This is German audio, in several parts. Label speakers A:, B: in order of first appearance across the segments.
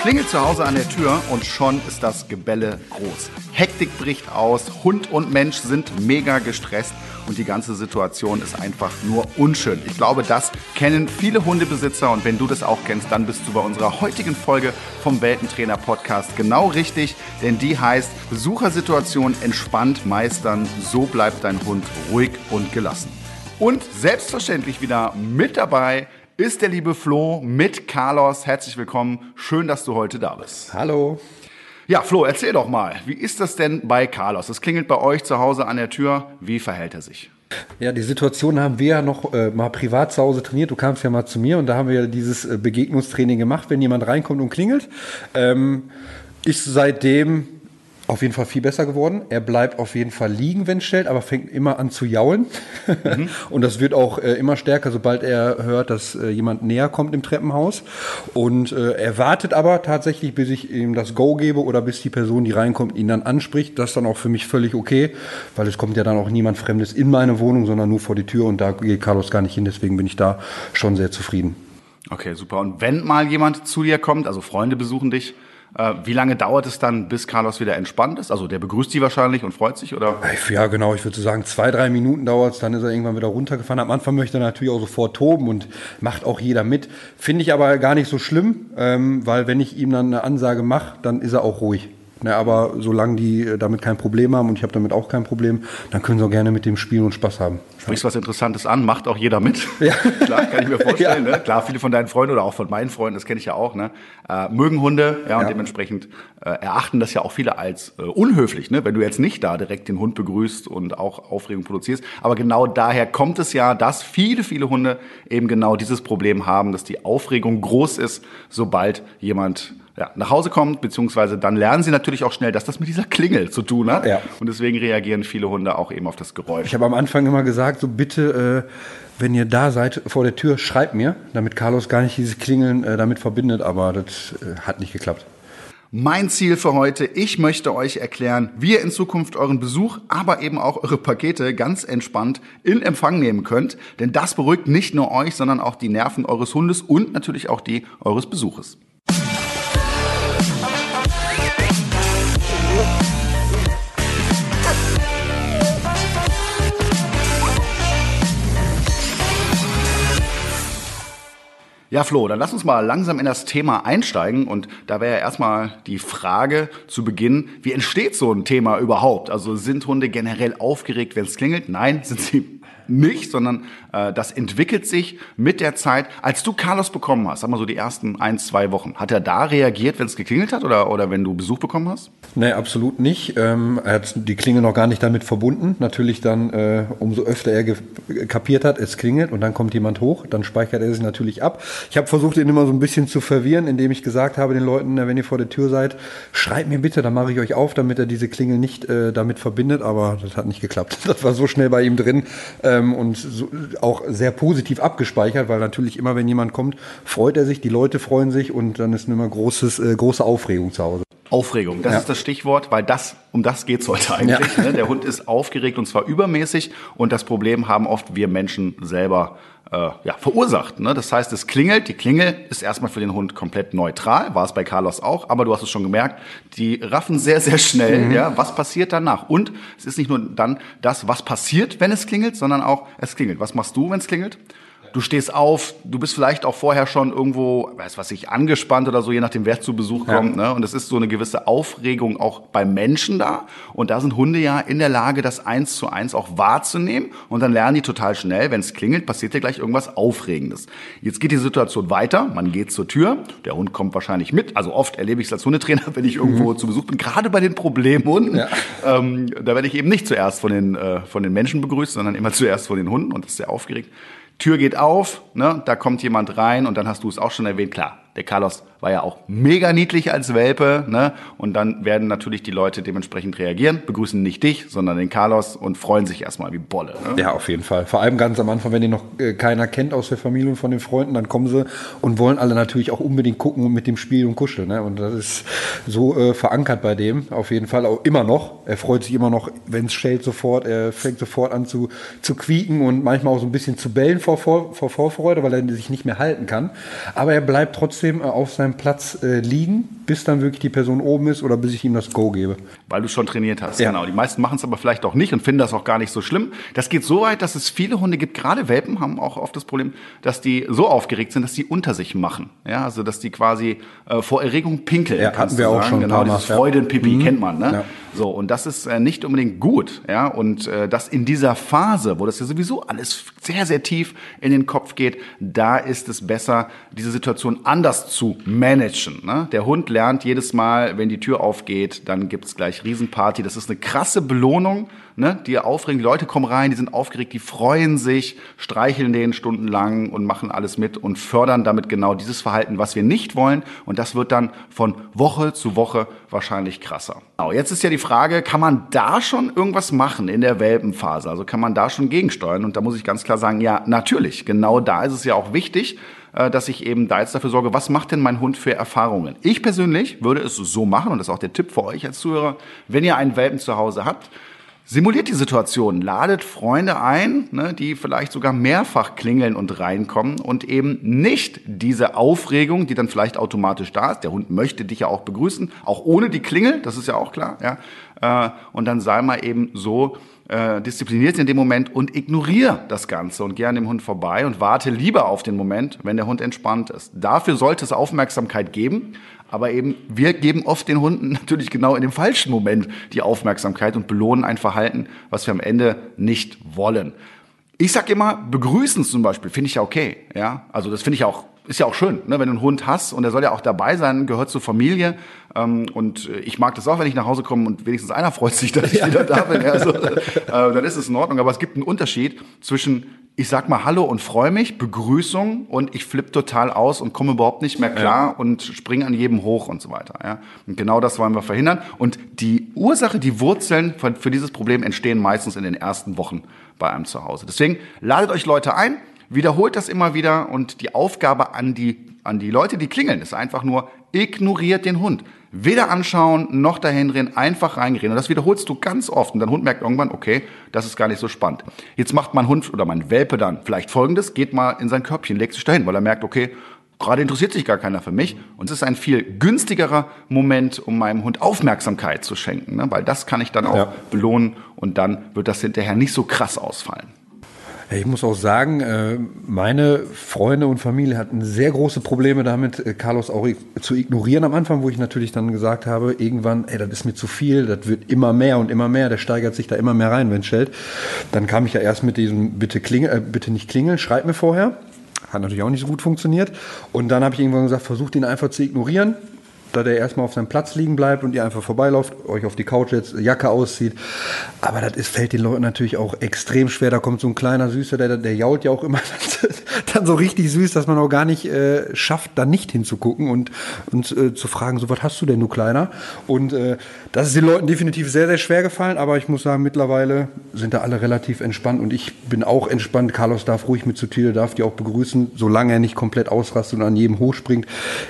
A: klingelt zu Hause an der Tür und schon ist das Gebälle groß. Hektik bricht aus, Hund und Mensch sind mega gestresst und die ganze Situation ist einfach nur unschön. Ich glaube, das kennen viele Hundebesitzer und wenn du das auch kennst, dann bist du bei unserer heutigen Folge vom Weltentrainer Podcast genau richtig, denn die heißt Besuchersituation entspannt meistern, so bleibt dein Hund ruhig und gelassen. Und selbstverständlich wieder mit dabei ist der liebe Flo mit Carlos. Herzlich willkommen. Schön, dass du heute da bist.
B: Hallo.
A: Ja, Flo, erzähl doch mal, wie ist das denn bei Carlos? Es klingelt bei euch zu Hause an der Tür. Wie verhält er sich?
B: Ja, die Situation haben wir ja noch äh, mal privat zu Hause trainiert. Du kamst ja mal zu mir und da haben wir ja dieses äh, Begegnungstraining gemacht, wenn jemand reinkommt und klingelt. Ähm, ich seitdem auf jeden Fall viel besser geworden. Er bleibt auf jeden Fall liegen, wenn es stellt, aber fängt immer an zu jaulen. Mhm. und das wird auch äh, immer stärker, sobald er hört, dass äh, jemand näher kommt im Treppenhaus. Und äh, er wartet aber tatsächlich, bis ich ihm das Go gebe oder bis die Person, die reinkommt, ihn dann anspricht. Das ist dann auch für mich völlig okay, weil es kommt ja dann auch niemand Fremdes in meine Wohnung, sondern nur vor die Tür und da geht Carlos gar nicht hin. Deswegen bin ich da schon sehr zufrieden.
A: Okay, super. Und wenn mal jemand zu dir kommt, also Freunde besuchen dich, wie lange dauert es dann, bis Carlos wieder entspannt ist? Also der begrüßt sie wahrscheinlich und freut sich, oder?
B: Ja, genau. Ich würde sagen, zwei, drei Minuten dauert es, dann ist er irgendwann wieder runtergefahren. Am Anfang möchte er natürlich auch sofort toben und macht auch jeder mit. Finde ich aber gar nicht so schlimm, ähm, weil wenn ich ihm dann eine Ansage mache, dann ist er auch ruhig. Ne, aber solange die äh, damit kein Problem haben und ich habe damit auch kein Problem, dann können sie auch gerne mit dem spielen und Spaß haben.
A: Sprichst was Interessantes an, macht auch jeder mit. Ja. Klar, kann ich mir vorstellen. Ja. Ne? Klar, viele von deinen Freunden oder auch von meinen Freunden, das kenne ich ja auch, ne? äh, mögen Hunde ja, und ja. dementsprechend äh, erachten das ja auch viele als äh, unhöflich, ne? wenn du jetzt nicht da direkt den Hund begrüßt und auch Aufregung produzierst. Aber genau daher kommt es ja, dass viele, viele Hunde eben genau dieses Problem haben, dass die Aufregung groß ist, sobald jemand ja, nach Hause kommt, beziehungsweise dann lernen sie natürlich auch schnell, dass das mit dieser Klingel zu tun hat. Ja. Und deswegen reagieren viele Hunde auch eben auf das Geräusch.
B: Ich habe am Anfang immer gesagt, so bitte, äh, wenn ihr da seid vor der Tür, schreibt mir, damit Carlos gar nicht dieses Klingeln äh, damit verbindet, aber das äh, hat nicht geklappt.
A: Mein Ziel für heute, ich möchte euch erklären, wie ihr in Zukunft euren Besuch, aber eben auch eure Pakete ganz entspannt in Empfang nehmen könnt. Denn das beruhigt nicht nur euch, sondern auch die Nerven eures Hundes und natürlich auch die eures Besuches. Ja, Flo, dann lass uns mal langsam in das Thema einsteigen. Und da wäre ja erstmal die Frage zu Beginn, wie entsteht so ein Thema überhaupt? Also sind Hunde generell aufgeregt, wenn es klingelt? Nein, sind sie nicht, sondern äh, das entwickelt sich mit der Zeit. Als du Carlos bekommen hast, sag mal so die ersten ein, zwei Wochen, hat er da reagiert, wenn es geklingelt hat oder, oder wenn du Besuch bekommen hast?
B: Nee, absolut nicht. Ähm, er hat die Klingel noch gar nicht damit verbunden. Natürlich dann, äh, umso öfter er kapiert hat, es klingelt und dann kommt jemand hoch, dann speichert er sich natürlich ab. Ich habe versucht, ihn immer so ein bisschen zu verwirren, indem ich gesagt habe den Leuten, wenn ihr vor der Tür seid, schreibt mir bitte, dann mache ich euch auf, damit er diese Klingel nicht äh, damit verbindet. Aber das hat nicht geklappt. Das war so schnell bei ihm drin. Äh, ähm, und so, auch sehr positiv abgespeichert, weil natürlich immer, wenn jemand kommt, freut er sich, die Leute freuen sich und dann ist immer großes, äh, große Aufregung zu Hause.
A: Aufregung, das ja. ist das Stichwort, weil das, um das geht's heute eigentlich. Ja. Ne? Der Hund ist aufgeregt und zwar übermäßig und das Problem haben oft wir Menschen selber äh, ja, verursacht. Ne? Das heißt, es klingelt, die Klingel ist erstmal für den Hund komplett neutral, war es bei Carlos auch, aber du hast es schon gemerkt, die raffen sehr, sehr schnell, mhm. ja, was passiert danach. Und es ist nicht nur dann das, was passiert, wenn es klingelt, sondern auch, es klingelt. Was machst du, wenn es klingelt? Du stehst auf, du bist vielleicht auch vorher schon irgendwo, weiß was ich, angespannt oder so, je nachdem, wer zu Besuch kommt. Ja. Ne? Und es ist so eine gewisse Aufregung auch beim Menschen da. Und da sind Hunde ja in der Lage, das eins zu eins auch wahrzunehmen. Und dann lernen die total schnell, wenn es klingelt, passiert ja gleich irgendwas Aufregendes. Jetzt geht die Situation weiter, man geht zur Tür, der Hund kommt wahrscheinlich mit. Also oft erlebe ich es als Hundetrainer, wenn ich irgendwo mhm. zu Besuch bin, gerade bei den Problemhunden. Ja. Ähm, da werde ich eben nicht zuerst von den, äh, von den Menschen begrüßt, sondern immer zuerst von den Hunden und das ist sehr aufgeregt. Tür geht auf, ne, da kommt jemand rein und dann hast du es auch schon erwähnt, klar, der Carlos war ja auch mega niedlich als Welpe, ne? Und dann werden natürlich die Leute dementsprechend reagieren, begrüßen nicht dich, sondern den Carlos und freuen sich erstmal wie Bolle.
B: Ne? Ja, auf jeden Fall. Vor allem ganz am Anfang, wenn die noch äh, keiner kennt aus der Familie und von den Freunden, dann kommen sie und wollen alle natürlich auch unbedingt gucken und mit dem Spiel und kuscheln. Ne? Und das ist so äh, verankert bei dem, auf jeden Fall auch immer noch. Er freut sich immer noch, wenn es schellt sofort. Er fängt sofort an zu, zu quieken und manchmal auch so ein bisschen zu bellen vor, vor, vor Vorfreude, weil er sich nicht mehr halten kann. Aber er bleibt trotzdem äh, auf seinem meinem Platz äh, liegen, bis dann wirklich die Person oben ist oder bis ich ihm das Go gebe.
A: Weil du schon trainiert hast,
B: Ja.
A: genau. Die meisten machen es aber vielleicht auch nicht und finden das auch gar nicht so schlimm. Das geht so weit, dass es viele Hunde gibt, gerade Welpen haben auch oft das Problem, dass die so aufgeregt sind, dass die unter sich machen. Ja, also dass die quasi äh, vor Erregung pinkeln.
B: Ja, hatten wir auch schon ein
A: Genau, dieses
B: ja.
A: Freudenpipi kennt man, ne?
B: Ja.
A: So, und das ist äh, nicht unbedingt gut, ja. Und äh, das in dieser Phase, wo das ja sowieso alles sehr, sehr tief in den Kopf geht, da ist es besser, diese Situation anders zu managen. Ne? Der Hund lernt jedes Mal, wenn die Tür aufgeht, dann gibt's gleich Riesenparty. Das ist eine krasse Belohnung, ne? die aufregen. Die Leute kommen rein, die sind aufgeregt, die freuen sich, streicheln den stundenlang und machen alles mit und fördern damit genau dieses Verhalten, was wir nicht wollen. Und das wird dann von Woche zu Woche wahrscheinlich krasser. Genau, jetzt ist ja die Frage, kann man da schon irgendwas machen in der Welpenphase? Also kann man da schon gegensteuern? Und da muss ich ganz klar sagen, ja, natürlich. Genau da ist es ja auch wichtig, äh, dass ich eben da jetzt dafür sorge, was macht denn mein Hund für Erfahrungen? Ich persönlich würde es so machen, und das ist auch der Tipp für euch als Zuhörer, wenn ihr einen Welpen zu Hause habt, Simuliert die Situation, ladet Freunde ein, ne, die vielleicht sogar mehrfach klingeln und reinkommen und eben nicht diese Aufregung, die dann vielleicht automatisch da ist. Der Hund möchte dich ja auch begrüßen, auch ohne die Klingel, das ist ja auch klar. Ja, äh, und dann sei mal eben so äh, diszipliniert in dem Moment und ignoriere das Ganze und geh an dem Hund vorbei und warte lieber auf den Moment, wenn der Hund entspannt ist. Dafür sollte es Aufmerksamkeit geben. Aber eben, wir geben oft den Hunden natürlich genau in dem falschen Moment die Aufmerksamkeit und belohnen ein Verhalten, was wir am Ende nicht wollen. Ich sag immer, begrüßen zum Beispiel, finde ich ja okay. Ja, also das finde ich auch, ist ja auch schön, ne? wenn du einen Hund hast und der soll ja auch dabei sein, gehört zur Familie. Ähm, und äh, ich mag das auch, wenn ich nach Hause komme und wenigstens einer freut sich, dass ich wieder da bin. Ja, also, äh, dann ist es in Ordnung. Aber es gibt einen Unterschied zwischen ich sag mal Hallo und freue mich, Begrüßung und ich flippe total aus und komme überhaupt nicht mehr klar und springe an jedem hoch und so weiter. Ja? Und genau das wollen wir verhindern. Und die Ursache, die Wurzeln für, für dieses Problem entstehen meistens in den ersten Wochen bei einem zu Hause. Deswegen ladet euch Leute ein, wiederholt das immer wieder und die Aufgabe an die, an die Leute, die klingeln, ist einfach nur, ignoriert den Hund. Weder anschauen, noch dahin drehen, einfach reingehen. Und das wiederholst du ganz oft. Und dein Hund merkt irgendwann, okay, das ist gar nicht so spannend. Jetzt macht mein Hund oder mein Welpe dann vielleicht folgendes, geht mal in sein Körbchen, legt sich dahin, weil er merkt, okay, gerade interessiert sich gar keiner für mich. Und es ist ein viel günstigerer Moment, um meinem Hund Aufmerksamkeit zu schenken. Ne? Weil das kann ich dann auch
B: Ja.
A: belohnen und dann wird das hinterher nicht so krass ausfallen.
B: Ich muss auch sagen, äh, meine Freunde und Familie hatten sehr große Probleme damit, äh, Carlos auch zu ignorieren am Anfang, wo ich natürlich dann gesagt habe, irgendwann, ey, das ist mir zu viel, das wird immer mehr und immer mehr, der steigert sich da immer mehr rein, wenn es stellt. Dann kam ich ja erst mit diesem bitte klingel, äh, bitte nicht klingeln, schreib mir vorher. Hat natürlich auch nicht so gut funktioniert. Und dann habe ich irgendwann gesagt, versucht ihn einfach zu ignorieren, da der erstmal auf seinem Platz liegen bleibt und ihr einfach vorbeilauft, euch auf die Couch jetzt Jacke auszieht. Aber das ist, fällt den Leuten natürlich auch extrem schwer. Da kommt so ein kleiner Süßer, der, der jault ja auch immer dann so richtig süß, dass man auch gar nicht äh, schafft, da nicht hinzugucken und, und äh, zu fragen, so was hast du denn, du Kleiner? Und äh, das ist den Leuten definitiv sehr, sehr schwer gefallen, aber ich muss sagen, mittlerweile sind da alle relativ entspannt und ich bin auch entspannt. Carlos darf ruhig mit zur Tür, darf die auch begrüßen, solange er nicht komplett ausrastet und an jedem hochspringt,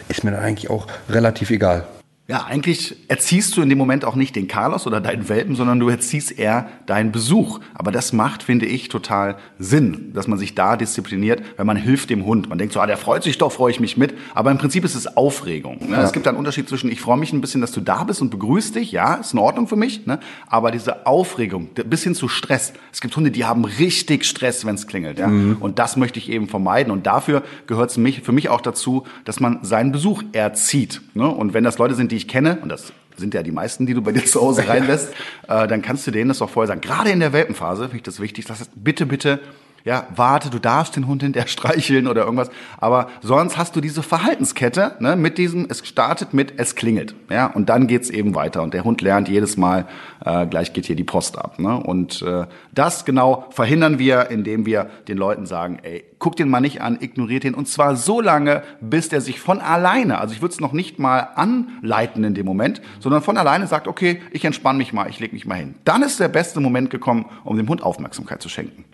B: ist mir dann eigentlich auch relativ egal.
A: Ja, eigentlich erziehst du in dem Moment auch nicht den Carlos oder deinen Welpen, sondern du erziehst eher deinen Besuch. Aber das macht, finde ich, total Sinn, dass man sich da diszipliniert, wenn man hilft dem Hund. Man denkt so, ah, der freut sich doch, freue ich mich mit. Aber im Prinzip ist es Aufregung. Ne? Es gibt einen Unterschied zwischen, ich freue mich ein bisschen, dass du da bist und begrüßt dich. Ja, ist in Ordnung für mich. Ne? Aber diese Aufregung, bis hin zu Stress. Es gibt Hunde, die haben richtig Stress, wenn es klingelt. Ja? Und das möchte ich eben vermeiden. Und dafür gehört es für mich auch dazu, dass man seinen Besuch erzieht. Ne? Und wenn das Leute sind, die ich kenne, und das sind ja die meisten, die du bei dir zu Hause reinlässt, äh, dann kannst du denen das auch vorher sagen. Gerade in der Welpenphase finde ich das wichtig. Das heißt, bitte, bitte, ja, warte, du darfst den Hund hinterher streicheln oder irgendwas. Aber sonst hast du diese Verhaltenskette ne, mit diesem, es startet mit, es klingelt. Ja, und dann geht's eben weiter. Und der Hund lernt jedes Mal, äh, gleich geht hier die Post ab. Ne? Und äh, das genau verhindern wir, indem wir den Leuten sagen, ey, guck den mal nicht an, ignoriert ihn. Und zwar so lange, bis der sich von alleine, also ich würde es noch nicht mal anleiten in dem Moment, sondern von alleine sagt, okay, ich entspanne mich mal, ich lege mich mal hin. Dann ist der beste Moment gekommen, um dem Hund Aufmerksamkeit zu schenken.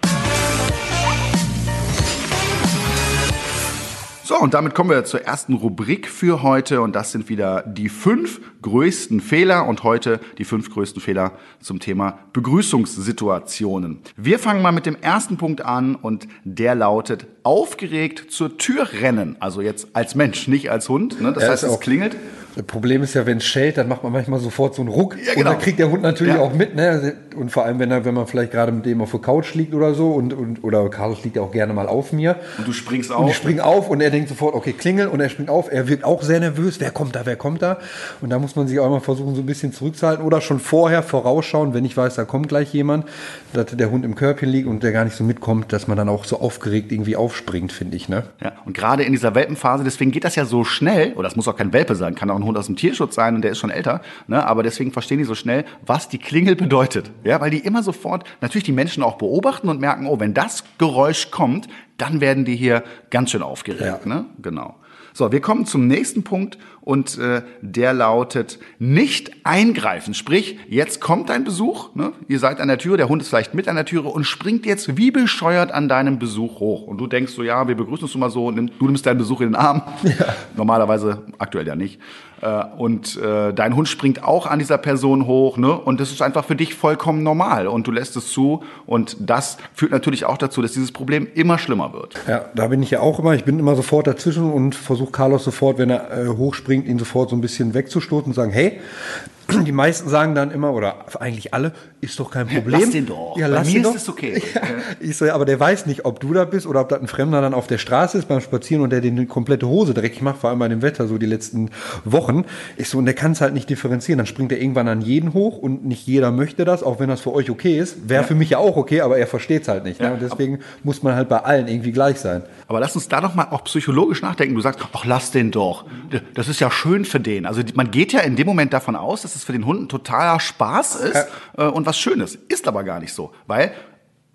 A: So, und damit kommen wir zur ersten Rubrik für heute und das sind wieder die fünf größten Fehler und heute die fünf größten Fehler zum Thema Begrüßungssituationen. Wir fangen mal mit dem ersten Punkt an und der lautet aufgeregt zur Tür rennen. Also jetzt als Mensch, nicht als Hund. Ne? Das
B: Ja,
A: heißt, es klingelt.
B: Das Problem ist ja, wenn es schellt, dann macht man manchmal sofort so einen Ruck.
A: Ja,
B: Und
A: genau.
B: dann kriegt der Hund natürlich
A: Ja.
B: auch mit, ne? Und vor allem, wenn er, wenn man vielleicht gerade mit dem auf der Couch liegt oder so und, und oder Carlos liegt ja auch gerne mal auf mir.
A: Und du springst
B: Und ich
A: auf.
B: springe auf und er denkt sofort, okay, klingel und er springt auf. Er wirkt auch sehr nervös. Wer kommt da, wer kommt da? Und da muss man sich auch immer versuchen, so ein bisschen zurückzuhalten oder schon vorher vorausschauen, wenn ich weiß, da kommt gleich jemand, dass der Hund im Körbchen liegt und der gar nicht so mitkommt, dass man dann auch so aufgeregt irgendwie aufspringt, finde ich, ne?
A: Ja, und gerade in dieser Welpenphase, deswegen geht das ja so schnell, oder das muss auch kein Welpe sein, kann auch ein Hund aus dem Tierschutz sein und der ist schon älter, ne? aber deswegen verstehen die so schnell, was die Klingel bedeutet. Ja, weil die immer sofort natürlich die Menschen auch beobachten und merken, oh, wenn das Geräusch kommt, dann werden die hier ganz schön aufgeregt.
B: Ja.
A: Ne? Genau. So, wir kommen zum nächsten Punkt und äh, der lautet nicht eingreifen. Sprich, jetzt kommt dein Besuch, ne? ihr seid an der Tür, der Hund ist vielleicht mit an der Türe und springt jetzt wie bescheuert an deinem Besuch hoch. Und du denkst so, ja, wir begrüßen uns mal so, nimm, du nimmst deinen Besuch in den Arm. Normalerweise, aktuell ja nicht. Äh, und äh, dein Hund springt auch an dieser Person hoch, ne? Und das ist einfach für dich vollkommen normal und du lässt es zu. Und das führt natürlich auch dazu, dass dieses Problem immer schlimmer wird.
B: Ja, da bin ich ja auch immer. Ich bin immer sofort dazwischen und versuche Carlos sofort, wenn er äh, hochspringt, ihn sofort so ein bisschen wegzustoßen und sagen, hey, die meisten sagen dann immer, oder eigentlich alle, ist doch kein Problem.
A: Lass den doch.
B: Ja,
A: Bei
B: lass
A: mir
B: den
A: ist
B: doch.
A: es okay.
B: Ja. Ich so, ja, aber der weiß nicht, ob du da bist oder ob das ein Fremder dann auf der Straße ist beim Spazieren und der den die komplette Hose dreckig macht, vor allem bei dem Wetter so die letzten Wochen. Ich so, und der kann es halt nicht differenzieren. Dann springt er irgendwann an jeden hoch und nicht jeder möchte das, auch wenn das für euch okay ist. Wäre für mich ja auch okay, aber er versteht es halt nicht.
A: Ja,
B: ne? Und deswegen muss man halt bei allen irgendwie gleich sein.
A: Aber lass uns da doch mal auch psychologisch nachdenken. Du sagst, ach, lass den doch. Das ist ja schön für den. Also man geht ja in dem Moment davon aus, dass es für den Hund ein totaler Spaß ist äh, und was Schönes. Ist aber gar nicht so. Weil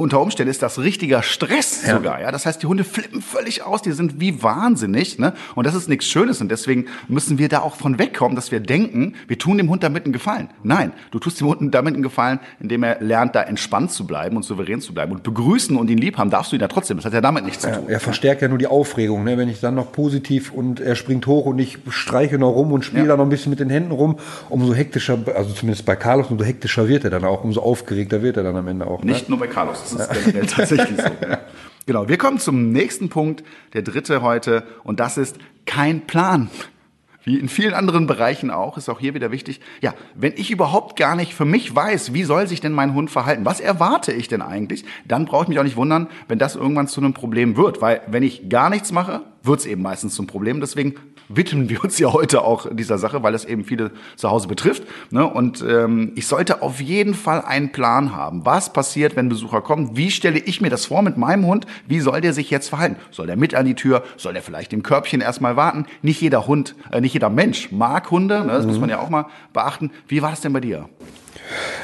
A: unter Umständen ist das richtiger Stress
B: Ja.
A: sogar. Ja? Das heißt, die Hunde flippen völlig aus, die sind wie wahnsinnig. Ne? Und das ist nichts Schönes. Und deswegen müssen wir da auch von wegkommen, dass wir denken, wir tun dem Hund damit einen Gefallen. Nein, du tust dem Hund damit einen Gefallen, indem er lernt, da entspannt zu bleiben und souverän zu bleiben. Und begrüßen und ihn lieb haben darfst du ihn ja trotzdem. Das hat ja damit nichts zu
B: Ja,
A: tun.
B: er verstärkt ja nur die Aufregung. Ne? Wenn ich dann noch positiv und er springt hoch und ich streiche noch rum und spiele
A: Ja.
B: da noch ein bisschen mit den Händen rum, umso hektischer, also zumindest bei Carlos, umso hektischer wird er dann auch, umso aufgeregter wird er dann am Ende auch. Ne?
A: Nicht nur bei Carlos, das ist generell tatsächlich so. Genau, wir kommen zum nächsten Punkt, der dritte heute, und das ist kein Plan. Wie in vielen anderen Bereichen auch, ist auch hier wieder wichtig. Ja, wenn ich überhaupt gar nicht für mich weiß, wie soll sich denn mein Hund verhalten? Was erwarte ich denn eigentlich? Dann brauche ich mich auch nicht wundern, wenn das irgendwann zu einem Problem wird. Weil wenn ich gar nichts mache, wird es eben meistens zum Problem. Deswegen widmen wir uns ja heute auch dieser Sache, weil es eben viele zu Hause betrifft. Ne? Und ähm, ich sollte auf jeden Fall einen Plan haben. Was passiert, wenn Besucher kommen? Wie stelle ich mir das vor mit meinem Hund? Wie soll der sich jetzt verhalten? Soll der mit an die Tür? Soll der vielleicht im Körbchen erstmal warten? Nicht jeder Hund, äh, nicht jeder Mensch mag Hunde. Ne? Das muss man ja auch mal beachten. Wie war das denn bei dir?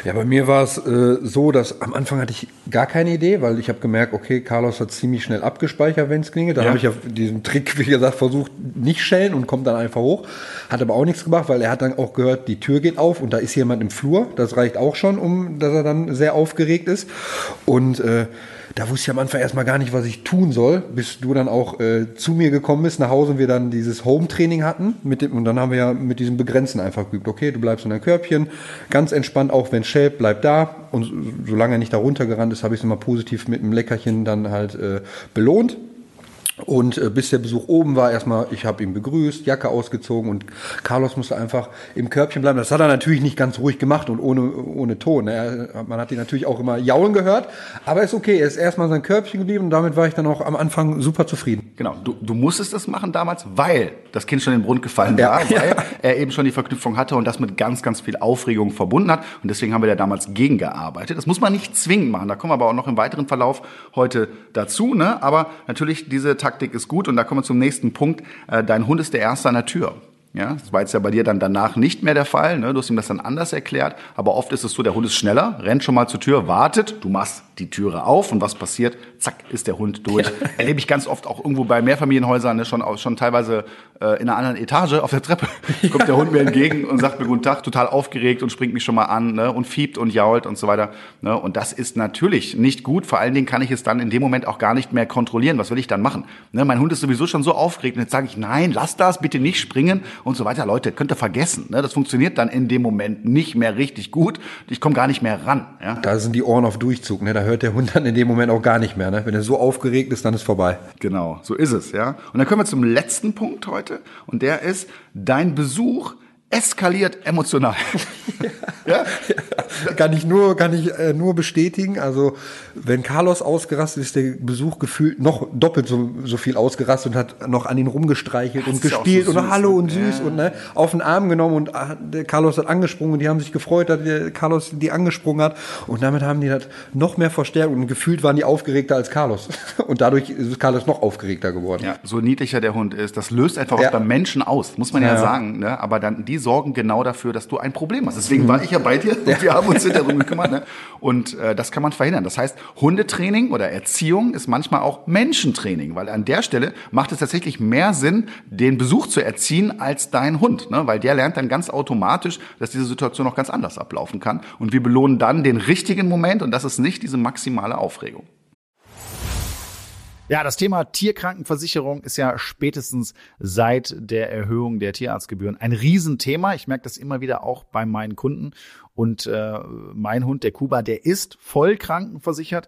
B: Ja, bei mir war es äh, so, dass am Anfang hatte ich gar keine Idee, weil ich habe gemerkt, okay, Carlos hat ziemlich schnell abgespeichert, wenn es klingelt. Dann
A: Ja.
B: habe ich ja diesen Trick, wie gesagt, versucht, nicht schellen und kommt dann einfach hoch. Hat aber auch nichts gemacht, weil er hat dann auch gehört, die Tür geht auf und da ist jemand im Flur. Das reicht auch schon, um dass er dann sehr aufgeregt ist. Und äh, da wusste ich am Anfang erstmal gar nicht, was ich tun soll, bis du dann auch äh, zu mir gekommen bist nach Hause und wir dann dieses Home-Training hatten. Mit dem, und dann haben wir ja mit diesem Begrenzen einfach geübt. Okay, du bleibst in deinem Körbchen, ganz entspannt, auch wenn schält, bleib da. Und so- solange er nicht da runtergerannt ist, habe ich es immer positiv mit einem Leckerchen dann halt äh, belohnt. Und äh, bis der Besuch oben war, erstmal, ich habe ihn begrüßt, Jacke ausgezogen und Carlos musste einfach im Körbchen bleiben. Das hat er natürlich nicht ganz ruhig gemacht und ohne, ohne Ton. ne. Er, man hat ihn natürlich auch immer jaulen gehört, aber ist okay. Er ist erstmal in sein Körbchen geblieben und damit war ich dann auch am Anfang super zufrieden.
A: Genau, du, du musstest das machen damals, weil das Kind schon in den Brunnen gefallen war,
B: ja.
A: weil er eben schon die Verknüpfung hatte und das mit ganz, ganz viel Aufregung verbunden hat. Und deswegen haben wir da damals gegengearbeitet. Das muss man nicht zwingend machen. Da kommen wir aber auch noch im weiteren Verlauf heute dazu. Ne? Aber natürlich, diese Taktik ist gut. Und da kommen wir zum nächsten Punkt. Äh, Dein Hund ist der Erste an der Tür. Ja, das war jetzt ja bei dir dann danach nicht mehr der Fall. Ne? Du hast ihm das dann anders erklärt. Aber oft ist es so, der Hund ist schneller, rennt schon mal zur Tür, wartet, du machst die Türe auf und was passiert? Zack, ist der Hund durch. Ja. Erlebe ich ganz oft auch irgendwo bei Mehrfamilienhäusern, ne, schon, schon teilweise äh, in einer anderen Etage auf der Treppe. Ja. Kommt der Hund mir entgegen und sagt mir guten Tag, total aufgeregt und springt mich schon mal an ne? und fiebt und jault und so weiter. Ne? Und das ist natürlich nicht gut. Vor allen Dingen kann ich es dann in dem Moment auch gar nicht mehr kontrollieren. Was will ich dann machen? Ne? Mein Hund ist sowieso schon so aufgeregt und jetzt sage ich, nein, lass das, bitte nicht springen und so weiter. Leute, könnt ihr vergessen. Ne? Das funktioniert dann in dem Moment nicht mehr richtig gut. Ich komme gar nicht mehr ran. Ja?
B: Da sind die Ohren auf Durchzug. Ne? Da hört der Hund dann in dem Moment auch gar nicht mehr. Ne? Wenn er so aufgeregt ist, dann ist vorbei.
A: Genau, so ist es. ja. Und dann kommen wir zum letzten Punkt heute. Und der ist, dein Besuch eskaliert emotional.
B: ja? ja? Kann ich nur, kann ich äh, nur bestätigen. Also wenn Carlos ausgerastet ist, der Besuch gefühlt noch doppelt so, so viel ausgerastet und hat noch an ihn rumgestreichelt das und gespielt so und Hallo und süß ja. und ne, auf den Arm genommen und der Carlos hat angesprungen und die haben sich gefreut, dass der Carlos die angesprungen hat und damit haben die das noch mehr verstärkt und gefühlt waren die aufgeregter als Carlos und dadurch ist Carlos noch aufgeregter geworden.
A: Ja, so niedlicher der Hund ist, das löst einfach was beim Menschen aus, muss man ja, sagen. Ne? Aber dann die sorgen genau dafür, dass du ein Problem hast. Deswegen war ich ja bei dir und wir haben uns darum gekümmert. Ne? Und äh, das kann man verhindern. Das heißt, Hundetraining oder Erziehung ist manchmal auch Menschentraining, weil an der Stelle macht es tatsächlich mehr Sinn, den Besuch zu erziehen als dein Hund, ne? weil der lernt dann ganz automatisch, dass diese Situation noch ganz anders ablaufen kann. Und wir belohnen dann den richtigen Moment und das ist nicht diese maximale Aufregung. Ja, das Thema Tierkrankenversicherung ist ja spätestens seit der Erhöhung der Tierarztgebühren ein Riesenthema. Ich merke das immer wieder auch bei meinen Kunden. Und äh, mein Hund, der Kuba, der ist voll krankenversichert.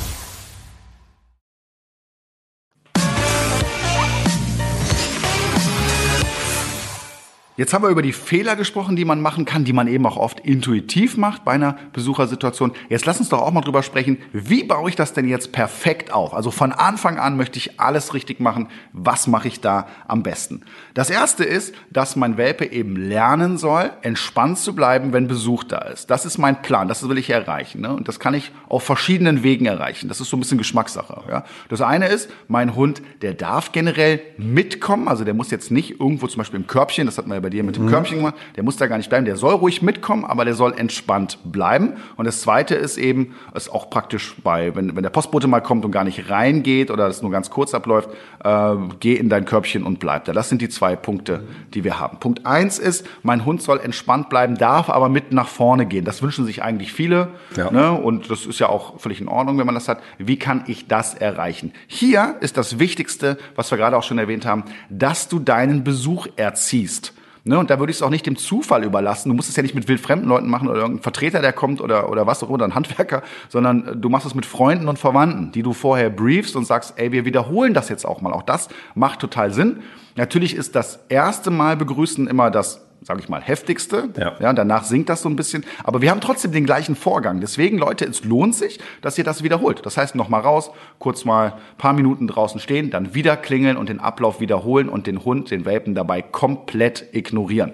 A: Jetzt haben wir über die Fehler gesprochen, die man machen kann, die man eben auch oft intuitiv macht bei einer Besuchersituation. Jetzt lass uns doch auch mal drüber sprechen, wie baue ich das denn jetzt perfekt auf? Also von Anfang an möchte ich alles richtig machen. Was mache ich da am besten? Das erste ist, dass mein Welpe eben lernen soll, entspannt zu bleiben, wenn Besuch da ist. Das ist mein Plan. Das will ich erreichen. Ne? Und das kann ich auf verschiedenen Wegen erreichen. Das ist so ein bisschen Geschmackssache. Ja? Das eine ist, mein Hund, der darf generell mitkommen. Also der muss jetzt nicht irgendwo zum Beispiel im Körbchen, das hat man ja bei dir mit dem mhm. Körbchen gemacht, der muss da gar nicht bleiben, der soll ruhig mitkommen, aber der soll entspannt bleiben. Und das Zweite ist eben, ist auch praktisch bei, wenn, wenn der Postbote mal kommt und gar nicht reingeht oder es nur ganz kurz abläuft, äh, geh in dein Körbchen und bleib da. Das sind die zwei Punkte, die wir haben. Punkt eins ist, mein Hund soll entspannt bleiben, darf aber mit nach vorne gehen. Das wünschen sich eigentlich viele. Ja. Ne? Und das ist ja auch völlig in Ordnung, wenn man das hat. Wie kann ich das erreichen? Hier ist das Wichtigste, was wir gerade auch schon erwähnt haben, dass du deinen Besuch erziehst. Ne, und da würde ich es auch nicht dem Zufall überlassen. Du musst es ja nicht mit wildfremden Leuten machen oder irgendein Vertreter, der kommt oder, oder was auch immer, oder ein Handwerker, sondern äh, du machst es mit Freunden und Verwandten, die du vorher briefst und sagst, ey, wir wiederholen das jetzt auch mal. Auch das macht total Sinn. Natürlich ist das erste Mal begrüßen immer das sage ich mal, heftigste.
B: Ja.
A: ja. Danach sinkt das so ein bisschen. Aber wir haben trotzdem den gleichen Vorgang. Deswegen, Leute, es lohnt sich, dass ihr das wiederholt. Das heißt, noch mal raus, kurz mal paar Minuten draußen stehen, dann wieder klingeln und den Ablauf wiederholen und den Hund, den Welpen dabei komplett ignorieren.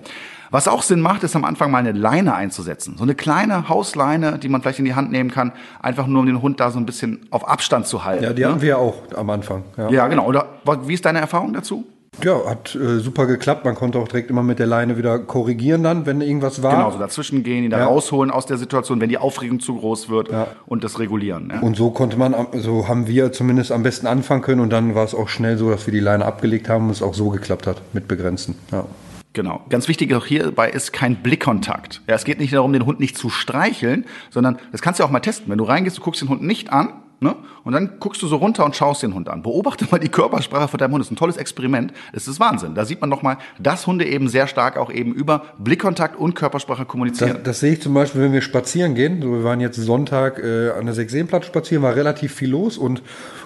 A: Was auch Sinn macht, ist am Anfang mal eine Leine einzusetzen. So eine kleine Hausleine, die man vielleicht in die Hand nehmen kann, einfach nur um den Hund da so ein bisschen auf Abstand zu halten.
B: Ja, die
A: ne?
B: hatten wir ja auch am Anfang. Ja,
A: Ja, genau. Oder wie ist deine Erfahrung dazu?
B: Ja hat äh, super geklappt. Man konnte auch direkt immer mit der Leine wieder korrigieren dann, wenn irgendwas war.
A: Genau, so dazwischen gehen, ihn da
B: Ja.
A: rausholen aus der Situation, wenn die Aufregung zu groß wird
B: Ja.
A: und das regulieren. Ja?
B: Und so konnte man, so haben wir zumindest am besten anfangen können und dann war es auch schnell so, dass wir die Leine abgelegt haben und es auch so geklappt hat mit Begrenzten. Ja.
A: Genau. Ganz wichtig auch hierbei ist kein Blickkontakt. Ja, es geht nicht darum, den Hund nicht zu streicheln, sondern das kannst du auch mal testen. Wenn du reingehst, du guckst den Hund nicht an, ne? Und dann guckst du so runter und schaust den Hund an. Beobachte mal die Körpersprache von deinem Hund. Das ist ein tolles Experiment. Es ist Wahnsinn. Da sieht man noch mal, dass Hunde eben sehr stark auch eben über Blickkontakt und Körpersprache kommunizieren.
B: Das, das sehe ich zum Beispiel, wenn wir spazieren gehen. So, wir waren jetzt Sonntag äh, an der Sechseenplatz spazieren, war relativ viel los und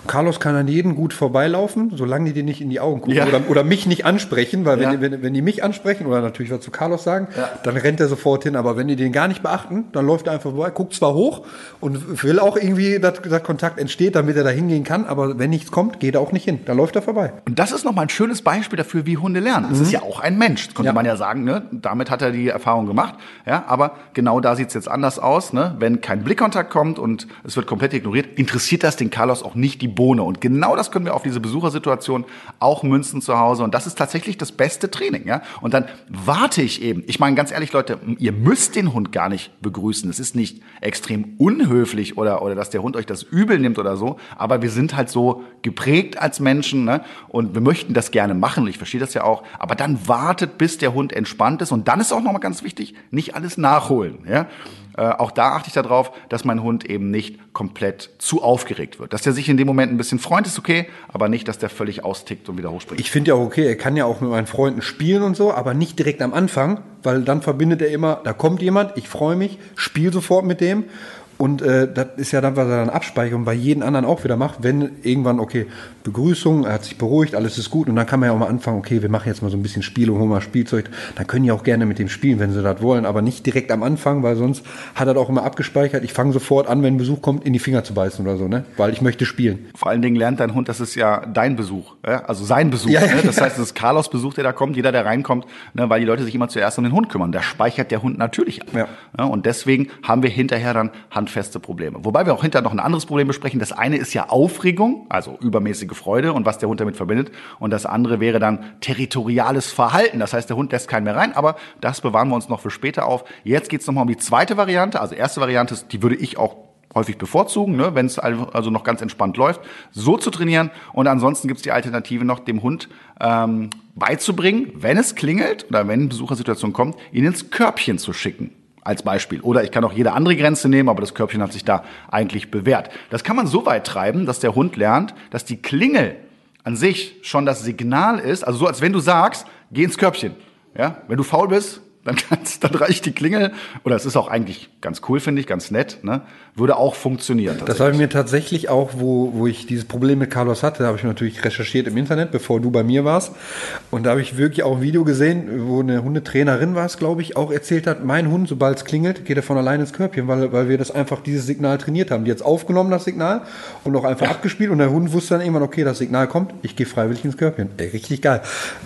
B: Carlos kann an jeden gut vorbeilaufen, solange die dir nicht in die Augen gucken
A: Ja.
B: oder, oder mich nicht ansprechen, weil wenn,
A: Ja.
B: die, wenn, wenn die mich ansprechen oder natürlich was zu Carlos sagen, dann rennt er sofort hin. Aber wenn die den gar nicht beachten, dann läuft er einfach vorbei, guckt zwar hoch und will auch irgendwie, dass, dass Kontakt entsteht, damit er da hingehen kann, aber wenn nichts kommt, geht er auch nicht hin. Dann läuft er vorbei.
A: Und das ist nochmal ein schönes Beispiel dafür, wie Hunde lernen. Es ist ja auch ein Mensch, das konnte man ja sagen, ne? damit hat er die Erfahrung gemacht. Ja, aber genau da sieht es jetzt anders aus. Ne? Wenn kein Blickkontakt kommt und es wird komplett ignoriert, interessiert das den Carlos auch nicht die Bohne. Und genau das können wir auf diese Besuchersituation auch münzen zu Hause. Und das ist tatsächlich das beste Training. Ja? Und dann warte ich eben. Ich meine, ganz ehrlich, Leute, ihr müsst den Hund gar nicht begrüßen. Es ist nicht extrem unhöflich oder, oder dass der Hund euch das übel nimmt oder so. Aber wir sind halt so geprägt als Menschen ne? und wir möchten das gerne machen. Ich verstehe das ja auch. Aber dann wartet, bis der Hund entspannt ist. Und dann ist auch nochmal ganz wichtig, nicht alles nachholen. Ja? Äh, auch da achte ich darauf, dass mein Hund eben nicht komplett zu aufgeregt wird. Dass der sich in dem Moment ein bisschen freut, ist okay, aber nicht, dass der völlig austickt und wieder hochspringt.
B: Ich finde ja auch okay, er kann ja auch mit meinen Freunden spielen und so, aber nicht direkt am Anfang, weil dann verbindet er immer, da kommt jemand, ich freue mich, spiel sofort mit dem. Und äh, das ist ja dann, was er dann abspeichert und bei jedem anderen auch wieder macht, wenn irgendwann, okay, Begrüßung, er hat sich beruhigt, alles ist gut und dann kann man ja auch mal anfangen, okay, wir machen jetzt mal so ein bisschen Spiel und holen mal Spielzeug. Dann können die auch gerne mit dem spielen, wenn sie das wollen, aber nicht direkt am Anfang, weil sonst hat er das auch immer abgespeichert. Ich fange sofort an, wenn Besuch kommt, in die Finger zu beißen oder so, ne? Weil ich möchte spielen.
A: Vor allen Dingen lernt dein Hund, das ist ja dein Besuch, ja? also sein Besuch.
B: Ja, ja,
A: ne? Das heißt, es ist Carlos Besuch, der da kommt, jeder, der reinkommt, ne? weil die Leute sich immer zuerst um den Hund kümmern. Da speichert der Hund natürlich ab.
B: Ja,
A: und deswegen haben wir hinterher dann handfeste Probleme. Wobei wir auch hinterher noch ein anderes Problem besprechen. Das eine ist ja Aufregung, also übermäßige Freude und was der Hund damit verbindet. Und das andere wäre dann territoriales Verhalten. Das heißt, der Hund lässt keinen mehr rein, aber das bewahren wir uns noch für später auf. Jetzt geht es nochmal um die zweite Variante. Also erste Variante, die würde ich auch häufig bevorzugen, ne, wenn es also noch ganz entspannt läuft, so zu trainieren. Und ansonsten gibt es die Alternative noch, dem Hund ähm, beizubringen, wenn es klingelt oder wenn eine Besuchersituation kommt, ihn ins Körbchen zu schicken. Als Beispiel. Oder ich kann auch jede andere Grenze nehmen, aber das Körbchen hat sich da eigentlich bewährt. Das kann man so weit treiben, dass der Hund lernt, dass die Klingel an sich schon das Signal ist, also so als wenn du sagst, geh ins Körbchen. Ja? Wenn du faul bist, dann, kannst, dann reicht die Klingel. Oder es ist auch eigentlich ganz cool, finde ich, ganz nett. Ne? Würde auch funktionieren.
B: Das habe ich mir tatsächlich auch, wo, wo ich dieses Problem mit Carlos hatte, habe ich natürlich recherchiert im Internet, bevor du bei mir warst. Und da habe ich wirklich auch ein Video gesehen, wo eine Hundetrainerin war es, glaube ich, auch erzählt hat, mein Hund, sobald es klingelt, geht er von alleine ins Körbchen, weil, weil wir das einfach dieses Signal trainiert haben. Die jetzt aufgenommen, das Signal, und auch einfach abgespielt. Und der Hund wusste dann irgendwann, okay, das Signal kommt, ich gehe freiwillig ins Körbchen. Ey, richtig geil.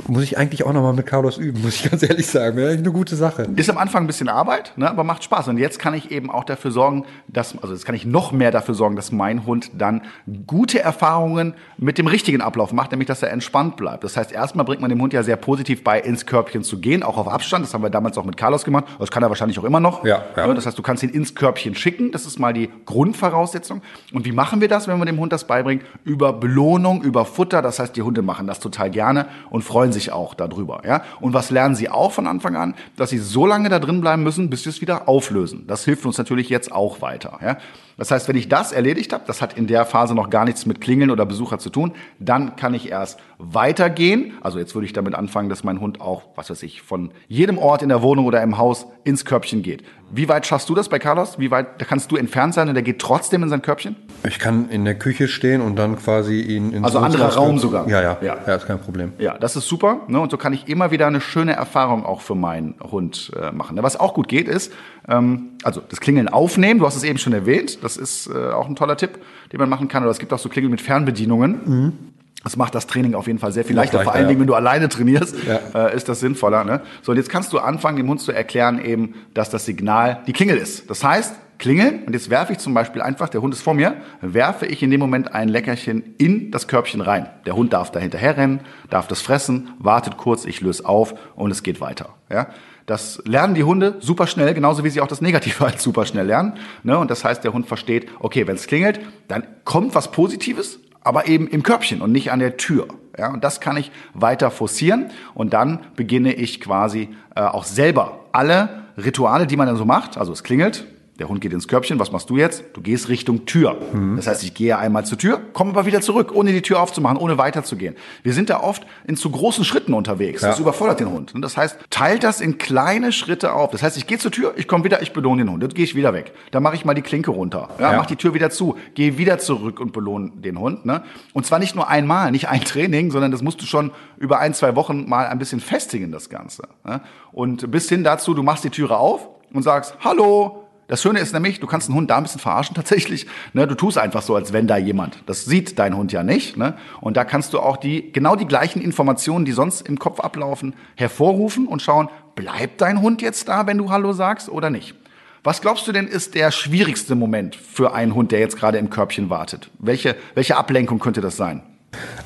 B: Muss ich eigentlich auch nochmal mit Carlos üben, muss ich ganz ehrlich sagen. Wäre eine gute Sache.
A: Ist am Anfang ein bisschen Arbeit, ne, aber macht Spaß. Und jetzt kann ich eben auch dafür sorgen, dass, also jetzt kann ich noch mehr dafür sorgen, dass mein Hund dann gute Erfahrungen mit dem richtigen Ablauf macht, nämlich dass er entspannt bleibt. Das heißt, erstmal bringt man dem Hund ja sehr positiv bei, ins Körbchen zu gehen, auch auf Abstand. Das haben wir damals auch mit Carlos gemacht. Das kann er wahrscheinlich auch immer noch.
B: Ja, ja.
A: Das heißt, du kannst ihn ins Körbchen schicken. Das ist mal die Grundvoraussetzung. Und wie machen wir das, wenn wir dem Hund das beibringen? Über Belohnung, über Futter. Das heißt, die Hunde machen das total gerne und freuen sich auch darüber. Ja? Und was lernen sie auch von Anfang an? Dass sie so lange da drin bleiben müssen, bis sie es wieder auflösen. Das hilft uns natürlich jetzt auch weiter. Ja? Das heißt, wenn ich das erledigt habe, das hat in der Phase noch gar nichts mit Klingeln oder Besucher zu tun, dann kann ich erst weitergehen. Also jetzt würde ich damit anfangen, dass mein Hund auch, was weiß ich, von jedem Ort in der Wohnung oder im Haus ins Körbchen geht. Wie weit schaffst du das bei Carlos? Wie weit da kannst du entfernt sein und der geht trotzdem in sein Körbchen?
B: Ich kann in der Küche stehen und dann quasi ihn ins
A: Also anderer Raum sogar?
B: Ja, ja,
A: Ja.
B: ja, ist kein Problem.
A: Ja, das ist super. Ne? Und so kann ich immer wieder eine schöne Erfahrung auch für meinen Hund äh, machen. Ne? Was auch gut geht, ist, ähm, also das Klingeln aufnehmen. Du hast es eben schon erwähnt. Das ist äh, auch ein toller Tipp, den man machen kann. Oder es gibt auch so Klingeln mit Fernbedienungen. Das macht das Training auf jeden Fall sehr viel leichter.
B: leichter,
A: Vor allen
B: ja.
A: Dingen, wenn du alleine trainierst,
B: Ja.
A: äh, ist das sinnvoller. Ne? So, und jetzt kannst du anfangen, dem Hund zu erklären, eben, dass das Signal die Klingel ist. Das heißt, klingeln und jetzt werfe ich zum Beispiel einfach, der Hund ist vor mir, werfe ich in dem Moment ein Leckerchen in das Körbchen rein. Der Hund darf da hinterher rennen, darf das fressen, wartet kurz, ich löse auf und es geht weiter. Ja? Das lernen die Hunde super schnell, genauso wie sie auch das Negative halt super schnell lernen. Ne? Und das heißt, der Hund versteht, okay, wenn es klingelt, dann kommt was Positives, aber eben im Körbchen und nicht an der Tür. Ja, und das kann ich weiter forcieren und dann beginne ich quasi äh, auch selber alle Rituale, die man dann so macht, also es klingelt, der Hund geht ins Körbchen, was machst du jetzt? Du gehst Richtung Tür. Das heißt, ich gehe einmal zur Tür, komme aber wieder zurück, ohne die Tür aufzumachen, ohne weiterzugehen. Wir sind da oft in zu großen Schritten unterwegs. Das
B: Ja.
A: überfordert den Hund. Und das heißt, teilt das in kleine Schritte auf. Das heißt, ich gehe zur Tür, ich komme wieder, ich belohne den Hund. Dann gehe ich wieder weg. Dann mache ich mal die Klinke runter. Ja,
B: Ja.
A: Mach die Tür wieder zu, gehe wieder zurück und belohne den Hund. Ne? Und zwar nicht nur einmal, nicht ein Training, sondern das musst du schon über ein, zwei Wochen mal ein bisschen festigen, das Ganze. Ne? Und bis hin dazu, du machst die Türe auf und sagst, hallo, das Schöne ist nämlich, du kannst einen Hund da ein bisschen verarschen tatsächlich. Ne? Du tust einfach so, als wenn da jemand. Das sieht dein Hund ja nicht. Ne? Und da kannst du auch die genau die gleichen Informationen, die sonst im Kopf ablaufen, hervorrufen und schauen, bleibt dein Hund jetzt da, wenn du Hallo sagst oder nicht? Was glaubst du denn ist der schwierigste Moment für einen Hund, der jetzt gerade im Körbchen wartet? Welche, welche Ablenkung könnte das sein?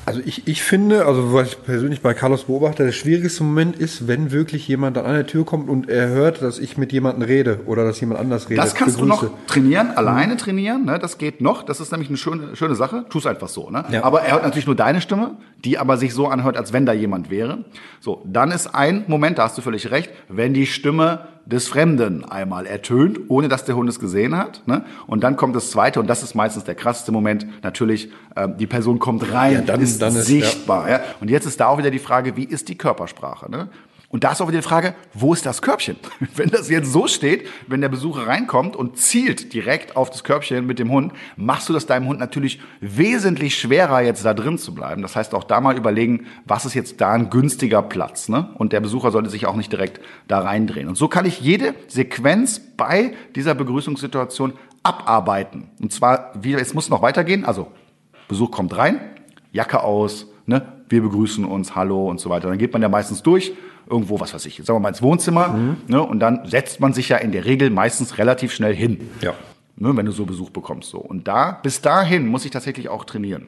B: Also ich, ich finde, also was ich persönlich bei Carlos beobachte, der schwierigste Moment ist, wenn wirklich jemand an der Tür kommt und er hört, dass ich mit jemandem rede oder dass jemand anders redet.
A: Das kannst
B: begrüße.
A: du noch trainieren, alleine trainieren, ne? das geht noch. Das ist nämlich eine schöne, schöne Sache. Tu es einfach so. Ne?
B: Ja.
A: Aber er hört natürlich nur deine Stimme, die aber sich so anhört, als wenn da jemand wäre. So, dann ist ein Moment, da hast du völlig recht, wenn die Stimme des Fremden einmal ertönt, ohne dass der Hund es gesehen hat. Ne? Und dann kommt das Zweite, und das ist meistens der krasseste Moment, natürlich, ähm, die Person kommt rein,
B: Ja, dann-
A: ist
B: dann ist-
A: sichtbar. Ja. Und jetzt ist da auch wieder die Frage, wie ist die Körpersprache? Ne? Und da ist auch wieder die Frage, wo ist das Körbchen? Wenn das jetzt so steht, wenn der Besucher reinkommt und zielt direkt auf das Körbchen mit dem Hund, machst du das deinem Hund natürlich wesentlich schwerer, jetzt da drin zu bleiben. Das heißt, auch da mal überlegen, was ist jetzt da ein günstiger Platz? Ne? Und der Besucher sollte sich auch nicht direkt da reindrehen. Und so kann ich jede Sequenz bei dieser Begrüßungssituation abarbeiten. Und zwar, wie, es muss noch weitergehen, also Besuch kommt rein, Jacke aus, ne, wir begrüßen uns, hallo und so weiter. Dann geht man ja meistens durch, irgendwo, was weiß ich, sagen wir mal ins Wohnzimmer, ne, und dann setzt man sich ja in der Regel meistens relativ schnell hin.
B: Ja.
A: Ne, wenn du so Besuch bekommst. So. Und da, bis dahin muss ich tatsächlich auch trainieren.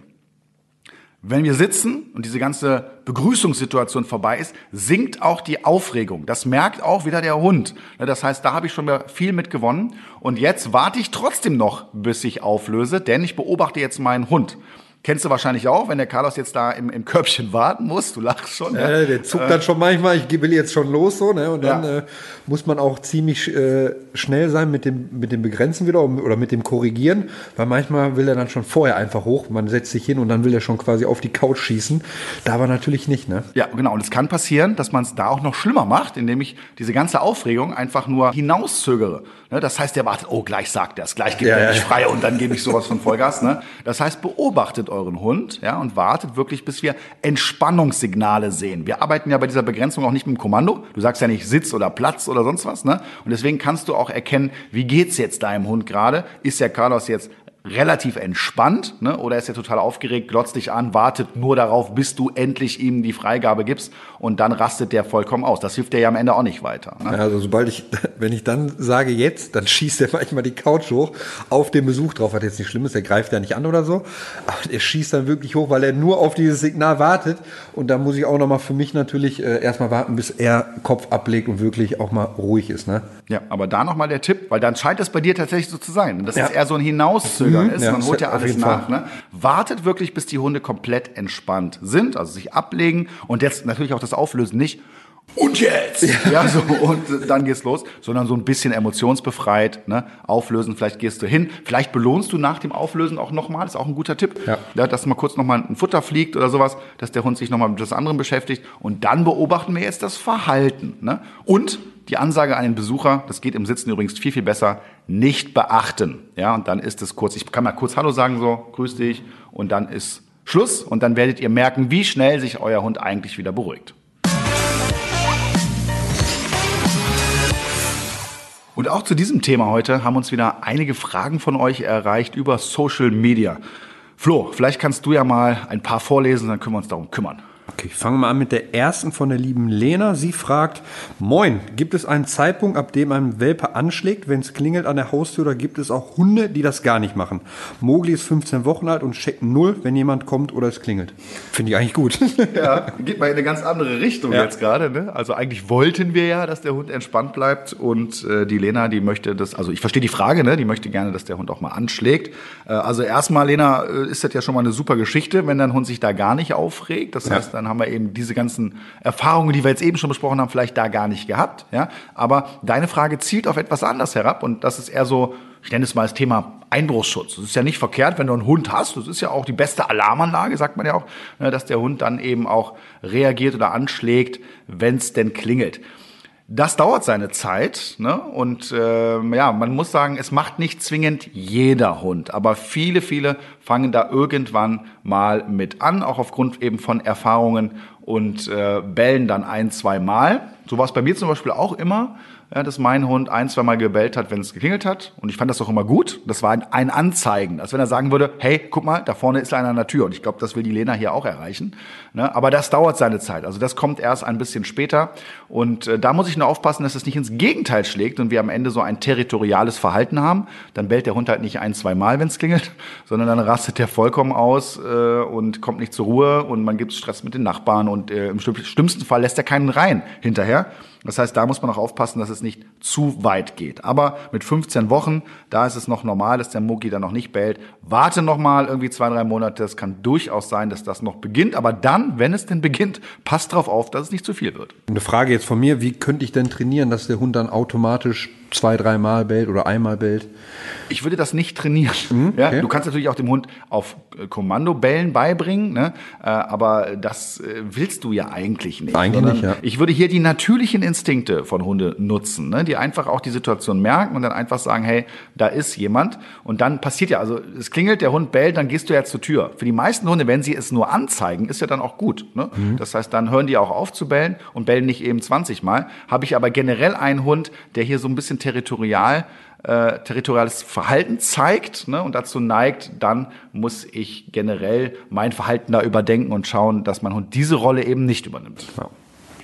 A: Wenn wir sitzen und diese ganze Begrüßungssituation vorbei ist, sinkt auch die Aufregung. Das merkt auch wieder der Hund. Ne, Das heißt, da habe ich schon viel mit gewonnen. Und jetzt warte ich trotzdem noch, bis ich auflöse, denn ich beobachte jetzt meinen Hund. Kennst du wahrscheinlich auch, wenn der Carlos jetzt da im, im Körbchen warten muss. Du lachst schon. ja.
B: Äh, der zuckt dann schon manchmal, ich will jetzt schon los so, ne? Und dann
A: Ja.
B: äh, muss man auch ziemlich äh, schnell sein mit dem, mit dem Begrenzen wieder oder mit dem Korrigieren, weil manchmal will er dann schon vorher einfach hoch, man setzt sich hin und dann will er schon quasi auf die Couch schießen. Da aber natürlich nicht, ne?
A: Ja, genau. Und es kann passieren, dass man es da auch noch schlimmer macht, indem ich diese ganze Aufregung einfach nur hinauszögere. Ne, Das heißt, der wartet, oh, gleich sagt er es, gleich gibt
B: Ja,
A: er mich frei und dann gebe ich sowas von Vollgas. Ne? Das heißt, beobachtet euren Hund ja, und wartet wirklich, bis wir Entspannungssignale sehen. Wir arbeiten ja bei dieser Begrenzung auch nicht mit dem Kommando. Du sagst ja nicht Sitz oder Platz oder sonst was. Ne? Und deswegen kannst du auch erkennen, wie geht's jetzt deinem Hund gerade? Ist der Carlos jetzt relativ entspannt, ne? oder ist er total aufgeregt, glotzt dich an, wartet nur darauf, bis du endlich ihm die Freigabe gibst und dann rastet der vollkommen aus. Das hilft dir ja am Ende auch nicht weiter. Ne?
B: Also sobald ich, wenn ich dann sage jetzt, dann schießt er manchmal die Couch hoch auf den Besuch drauf, was jetzt nicht schlimm ist, der greift ja nicht an oder so, aber er schießt dann wirklich hoch, weil er nur auf dieses Signal wartet und da muss ich auch nochmal für mich natürlich äh, erstmal warten, bis er Kopf ablegt und wirklich auch mal ruhig ist, ne?
A: Ja, aber da nochmal der Tipp, weil dann scheint es bei dir tatsächlich so zu sein. dass
B: Ja.
A: es eher so ein Hinauszögern
B: Mhm,
A: ist.
B: ja,
A: Man holt ja alles nach. Ne? Wartet wirklich, bis die Hunde komplett entspannt sind, also sich ablegen und jetzt natürlich auch das Auflösen nicht. Und jetzt! Ja, so, und dann geht's los, sondern so ein bisschen emotionsbefreit, ne? Auflösen, vielleicht gehst du hin, vielleicht belohnst du nach dem Auflösen auch nochmal, ist auch ein guter Tipp.
B: Ja.
A: dass mal kurz nochmal ein Futter fliegt oder sowas, dass der Hund sich nochmal mit was anderem beschäftigt und dann beobachten wir jetzt das Verhalten. Ne? Und die Ansage an den Besucher, das geht im Sitzen übrigens viel, viel besser, nicht beachten. Ja, und dann ist es kurz, ich kann mal kurz Hallo sagen, so, grüß dich, und dann ist Schluss und dann werdet ihr merken, wie schnell sich euer Hund eigentlich wieder beruhigt. Und auch zu diesem Thema heute haben uns wieder einige Fragen von euch erreicht über Social Media. Flo, vielleicht kannst du ja mal ein paar vorlesen, dann können wir uns darum kümmern.
B: Okay, ich fange mal an mit der ersten von der lieben Lena. Sie fragt, Moin, gibt es einen Zeitpunkt, ab dem ein Welpe anschlägt, wenn es klingelt an der Haustür, oder gibt es auch Hunde, die das gar nicht machen? Mogli ist 15 Wochen alt und checkt null, wenn jemand kommt oder es klingelt. Finde ich eigentlich gut.
A: Ja, geht mal in eine ganz andere Richtung ja. jetzt gerade. Ne? Also eigentlich wollten wir ja, dass der Hund entspannt bleibt und äh, die Lena, die möchte das, also ich verstehe die Frage, ne? die möchte gerne, dass der Hund auch mal anschlägt. Äh, also erstmal, Lena, äh, ist das ja schon mal eine super Geschichte, wenn dein Hund sich da gar nicht aufregt. Das heißt, dann haben wir eben diese ganzen Erfahrungen, die wir jetzt eben schon besprochen haben, vielleicht da gar nicht gehabt. Ja? Aber deine Frage zielt auf etwas anderes herab und das ist eher so, ich nenne es mal das Thema Einbruchsschutz. Das ist ja nicht verkehrt, wenn du einen Hund hast. Das ist ja auch die beste Alarmanlage, sagt man ja auch, ne, dass der Hund dann eben auch reagiert oder anschlägt, wenn es denn klingelt. Das dauert seine Zeit ne? und äh, ja, man muss sagen, es macht nicht zwingend jeder Hund, aber viele, viele fangen da irgendwann mal mit an, auch aufgrund eben von Erfahrungen und äh, bellen dann ein, zwei Mal. So war es bei mir zum Beispiel auch immer ja, dass mein Hund ein, zwei Mal gebellt hat, wenn es geklingelt hat. Und ich fand das auch immer gut. Das war ein, ein Anzeigen, als wenn er sagen würde, hey, guck mal, da vorne ist einer an der Tür. Und ich glaube, das will die Lena hier auch erreichen. Ne? Aber das dauert seine Zeit. Also das kommt erst ein bisschen später. Und äh, da muss ich nur aufpassen, dass es nicht ins Gegenteil schlägt und wir am Ende so ein territoriales Verhalten haben. Dann bellt der Hund halt nicht ein, zwei Mal, wenn es klingelt, sondern dann rastet der vollkommen aus äh, und kommt nicht zur Ruhe und man gibt Stress mit den Nachbarn und äh, im schlimmsten Fall lässt er keinen rein hinterher. Das heißt, da muss man auch aufpassen, dass es nicht zu weit geht. Aber mit 15 Wochen, da ist es noch normal, dass der Mucki dann noch nicht bellt. Warte noch mal irgendwie zwei, drei Monate. Es kann durchaus sein, dass das noch beginnt. Aber dann, wenn es denn beginnt, passt darauf auf, dass es nicht zu viel wird.
B: Eine Frage jetzt von mir. Wie könnte ich denn trainieren, dass der Hund dann automatisch zwei, dreimal bellt oder einmal bellt?
A: Ich würde das nicht trainieren. Mhm, ja, Du kannst natürlich auch dem Hund auf äh, Kommandobellen beibringen, ne? Äh, aber das äh, willst du ja eigentlich nicht.
B: Eigentlich nicht, ja.
A: Ich würde hier die natürlichen Instinkte von Hunde nutzen, ne? die einfach auch die Situation merken und dann einfach sagen, hey, da ist jemand. Und dann passiert ja, also es klingelt, der Hund bellt, dann gehst du ja zur Tür. Für die meisten Hunde, wenn sie es nur anzeigen, ist ja dann auch gut. Ne? Mhm. Das heißt, dann hören die auch auf zu bellen und bellen nicht eben 20 Mal. Habe ich aber generell einen Hund, der hier so ein bisschen territorial äh, territoriales Verhalten zeigt ne, und dazu neigt, dann muss ich generell mein Verhalten da überdenken und schauen, dass mein Hund diese Rolle eben nicht übernimmt. Ja.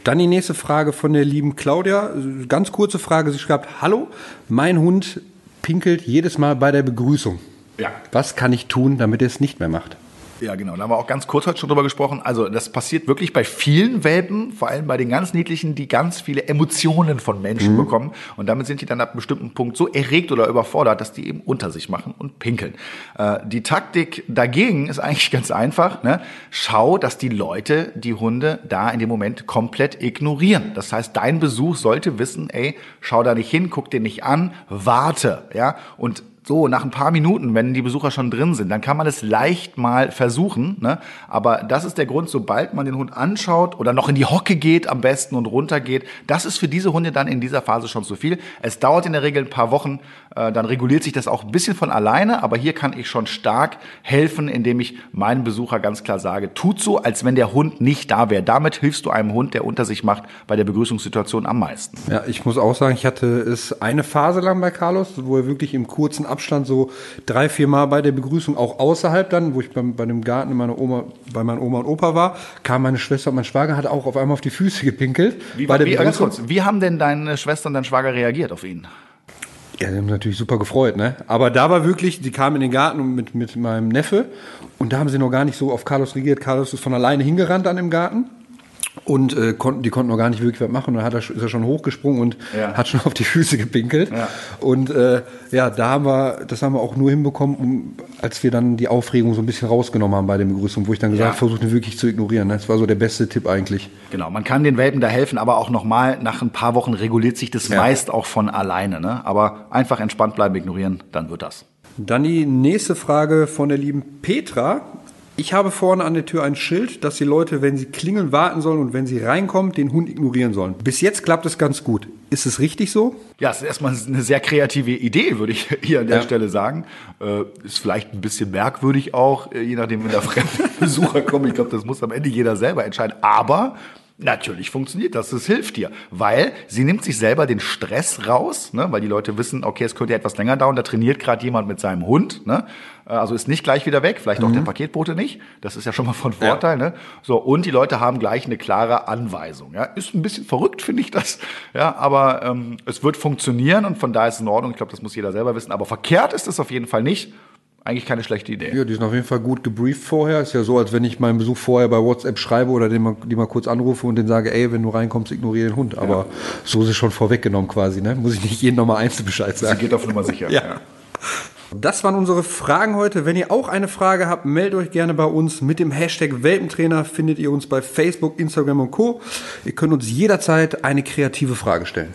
B: Dann die nächste Frage von der lieben Claudia. Ganz kurze Frage. Sie schreibt, hallo, mein Hund pinkelt jedes Mal bei der Begrüßung. Ja. Was kann ich tun, damit er es nicht mehr macht?
A: Ja, genau. Da haben wir auch ganz kurz heute schon drüber gesprochen. Also das passiert wirklich bei vielen Welpen, vor allem bei den ganz niedlichen, die ganz viele Emotionen von Menschen mhm. bekommen. Und damit sind die dann ab einem bestimmten Punkt so erregt oder überfordert, dass die eben unter sich machen und pinkeln. Äh, die Taktik dagegen ist eigentlich ganz einfach. Ne? Schau, dass die Leute die Hunde da in dem Moment komplett ignorieren. Das heißt, dein Besuch sollte wissen, ey, schau da nicht hin, guck den nicht an, warte. ja. Und so, nach ein paar Minuten, wenn die Besucher schon drin sind, dann kann man es leicht mal versuchen. Ne? Aber das ist der Grund, sobald man den Hund anschaut oder noch in die Hocke geht am besten und runter geht, das ist für diese Hunde dann in dieser Phase schon zu viel. Es dauert in der Regel ein paar Wochen, äh, dann reguliert sich das auch ein bisschen von alleine, aber hier kann ich schon stark helfen, indem ich meinem Besucher ganz klar sage, tut so, als wenn der Hund nicht da wäre. Damit hilfst du einem Hund, der unter sich macht, bei der Begrüßungssituation am meisten.
B: Ja, ich muss auch sagen, ich hatte es eine Phase lang bei Carlos, wo er wirklich im kurzen Abstand Abstand so drei, vier Mal bei der Begrüßung, auch außerhalb dann, wo ich bei, bei dem Garten meiner Oma, bei meiner Oma und Opa war, kam meine Schwester und mein Schwager hat auch auf einmal auf die Füße gepinkelt.
A: Wie, bei der wie, ganz kurz, wie haben denn deine Schwester und dein Schwager reagiert auf ihn?
B: Ja, die haben natürlich super gefreut, ne? Aber da war wirklich, die kamen in den Garten mit, mit meinem Neffe und da haben sie noch gar nicht so auf Carlos reagiert. Carlos ist von alleine hingerannt an dem Garten und äh, konnten, die konnten noch gar nicht wirklich was machen. Und dann hat er, ist er schon hochgesprungen und ja. hat schon auf die Füße gepinkelt. Ja. Und äh, ja, da haben wir, das haben wir auch nur hinbekommen, um, als wir dann die Aufregung so ein bisschen rausgenommen haben bei der Begrüßung, wo ich dann gesagt ja. versucht, ihn wirklich zu ignorieren. Das war so der beste Tipp eigentlich.
A: Genau, man kann den Welpen da helfen, aber auch nochmal, nach ein paar Wochen reguliert sich das meist auch von alleine. Ne? Aber einfach entspannt bleiben, ignorieren, dann wird das.
B: Dann die nächste Frage von der lieben Petra. Ich habe vorne an der Tür ein Schild, dass die Leute, wenn sie klingeln, warten sollen und wenn sie reinkommen, den Hund ignorieren sollen. Bis jetzt klappt es ganz gut. Ist es richtig so?
A: Ja, es ist erstmal eine sehr kreative Idee, würde ich hier an der ja. Stelle sagen. Äh, ist vielleicht ein bisschen merkwürdig auch, äh, je nachdem, wenn da fremde Besucher kommen. Ich glaube, das muss am Ende jeder selber entscheiden. Aber Natürlich funktioniert das, das hilft dir, weil sie nimmt sich selber den Stress raus, ne, weil die Leute wissen, okay, es könnte etwas länger dauern, da trainiert gerade jemand mit seinem Hund, ne, also ist nicht gleich wieder weg, vielleicht auch der mhm. Paketbote nicht, das ist ja schon mal von Vorteil, ja. ne, so und die Leute haben gleich eine klare Anweisung, ja, ist ein bisschen verrückt, finde ich das, ja, aber ähm, es wird funktionieren und von da ist es in Ordnung, ich glaube, das muss jeder selber wissen, aber verkehrt ist es auf jeden Fall nicht eigentlich keine schlechte Idee.
B: Ja, die sind auf jeden Fall gut gebrieft vorher. Ist ja so, als wenn ich meinen Besuch vorher bei WhatsApp schreibe oder den mal, die mal kurz anrufe und den sage, ey, wenn du reinkommst, ignoriere den Hund. Aber ja. so ist es schon vorweggenommen quasi, ne? Muss ich nicht jeden nochmal einzeln Bescheid sagen.
A: Sie geht auf Nummer sicher. ja. ja.
B: Das waren unsere Fragen heute. Wenn ihr auch eine Frage habt, meldet euch gerne bei uns. Mit dem Hashtag Welpentrainer findet ihr uns bei Facebook, Instagram und Co. Ihr könnt uns jederzeit eine kreative Frage stellen.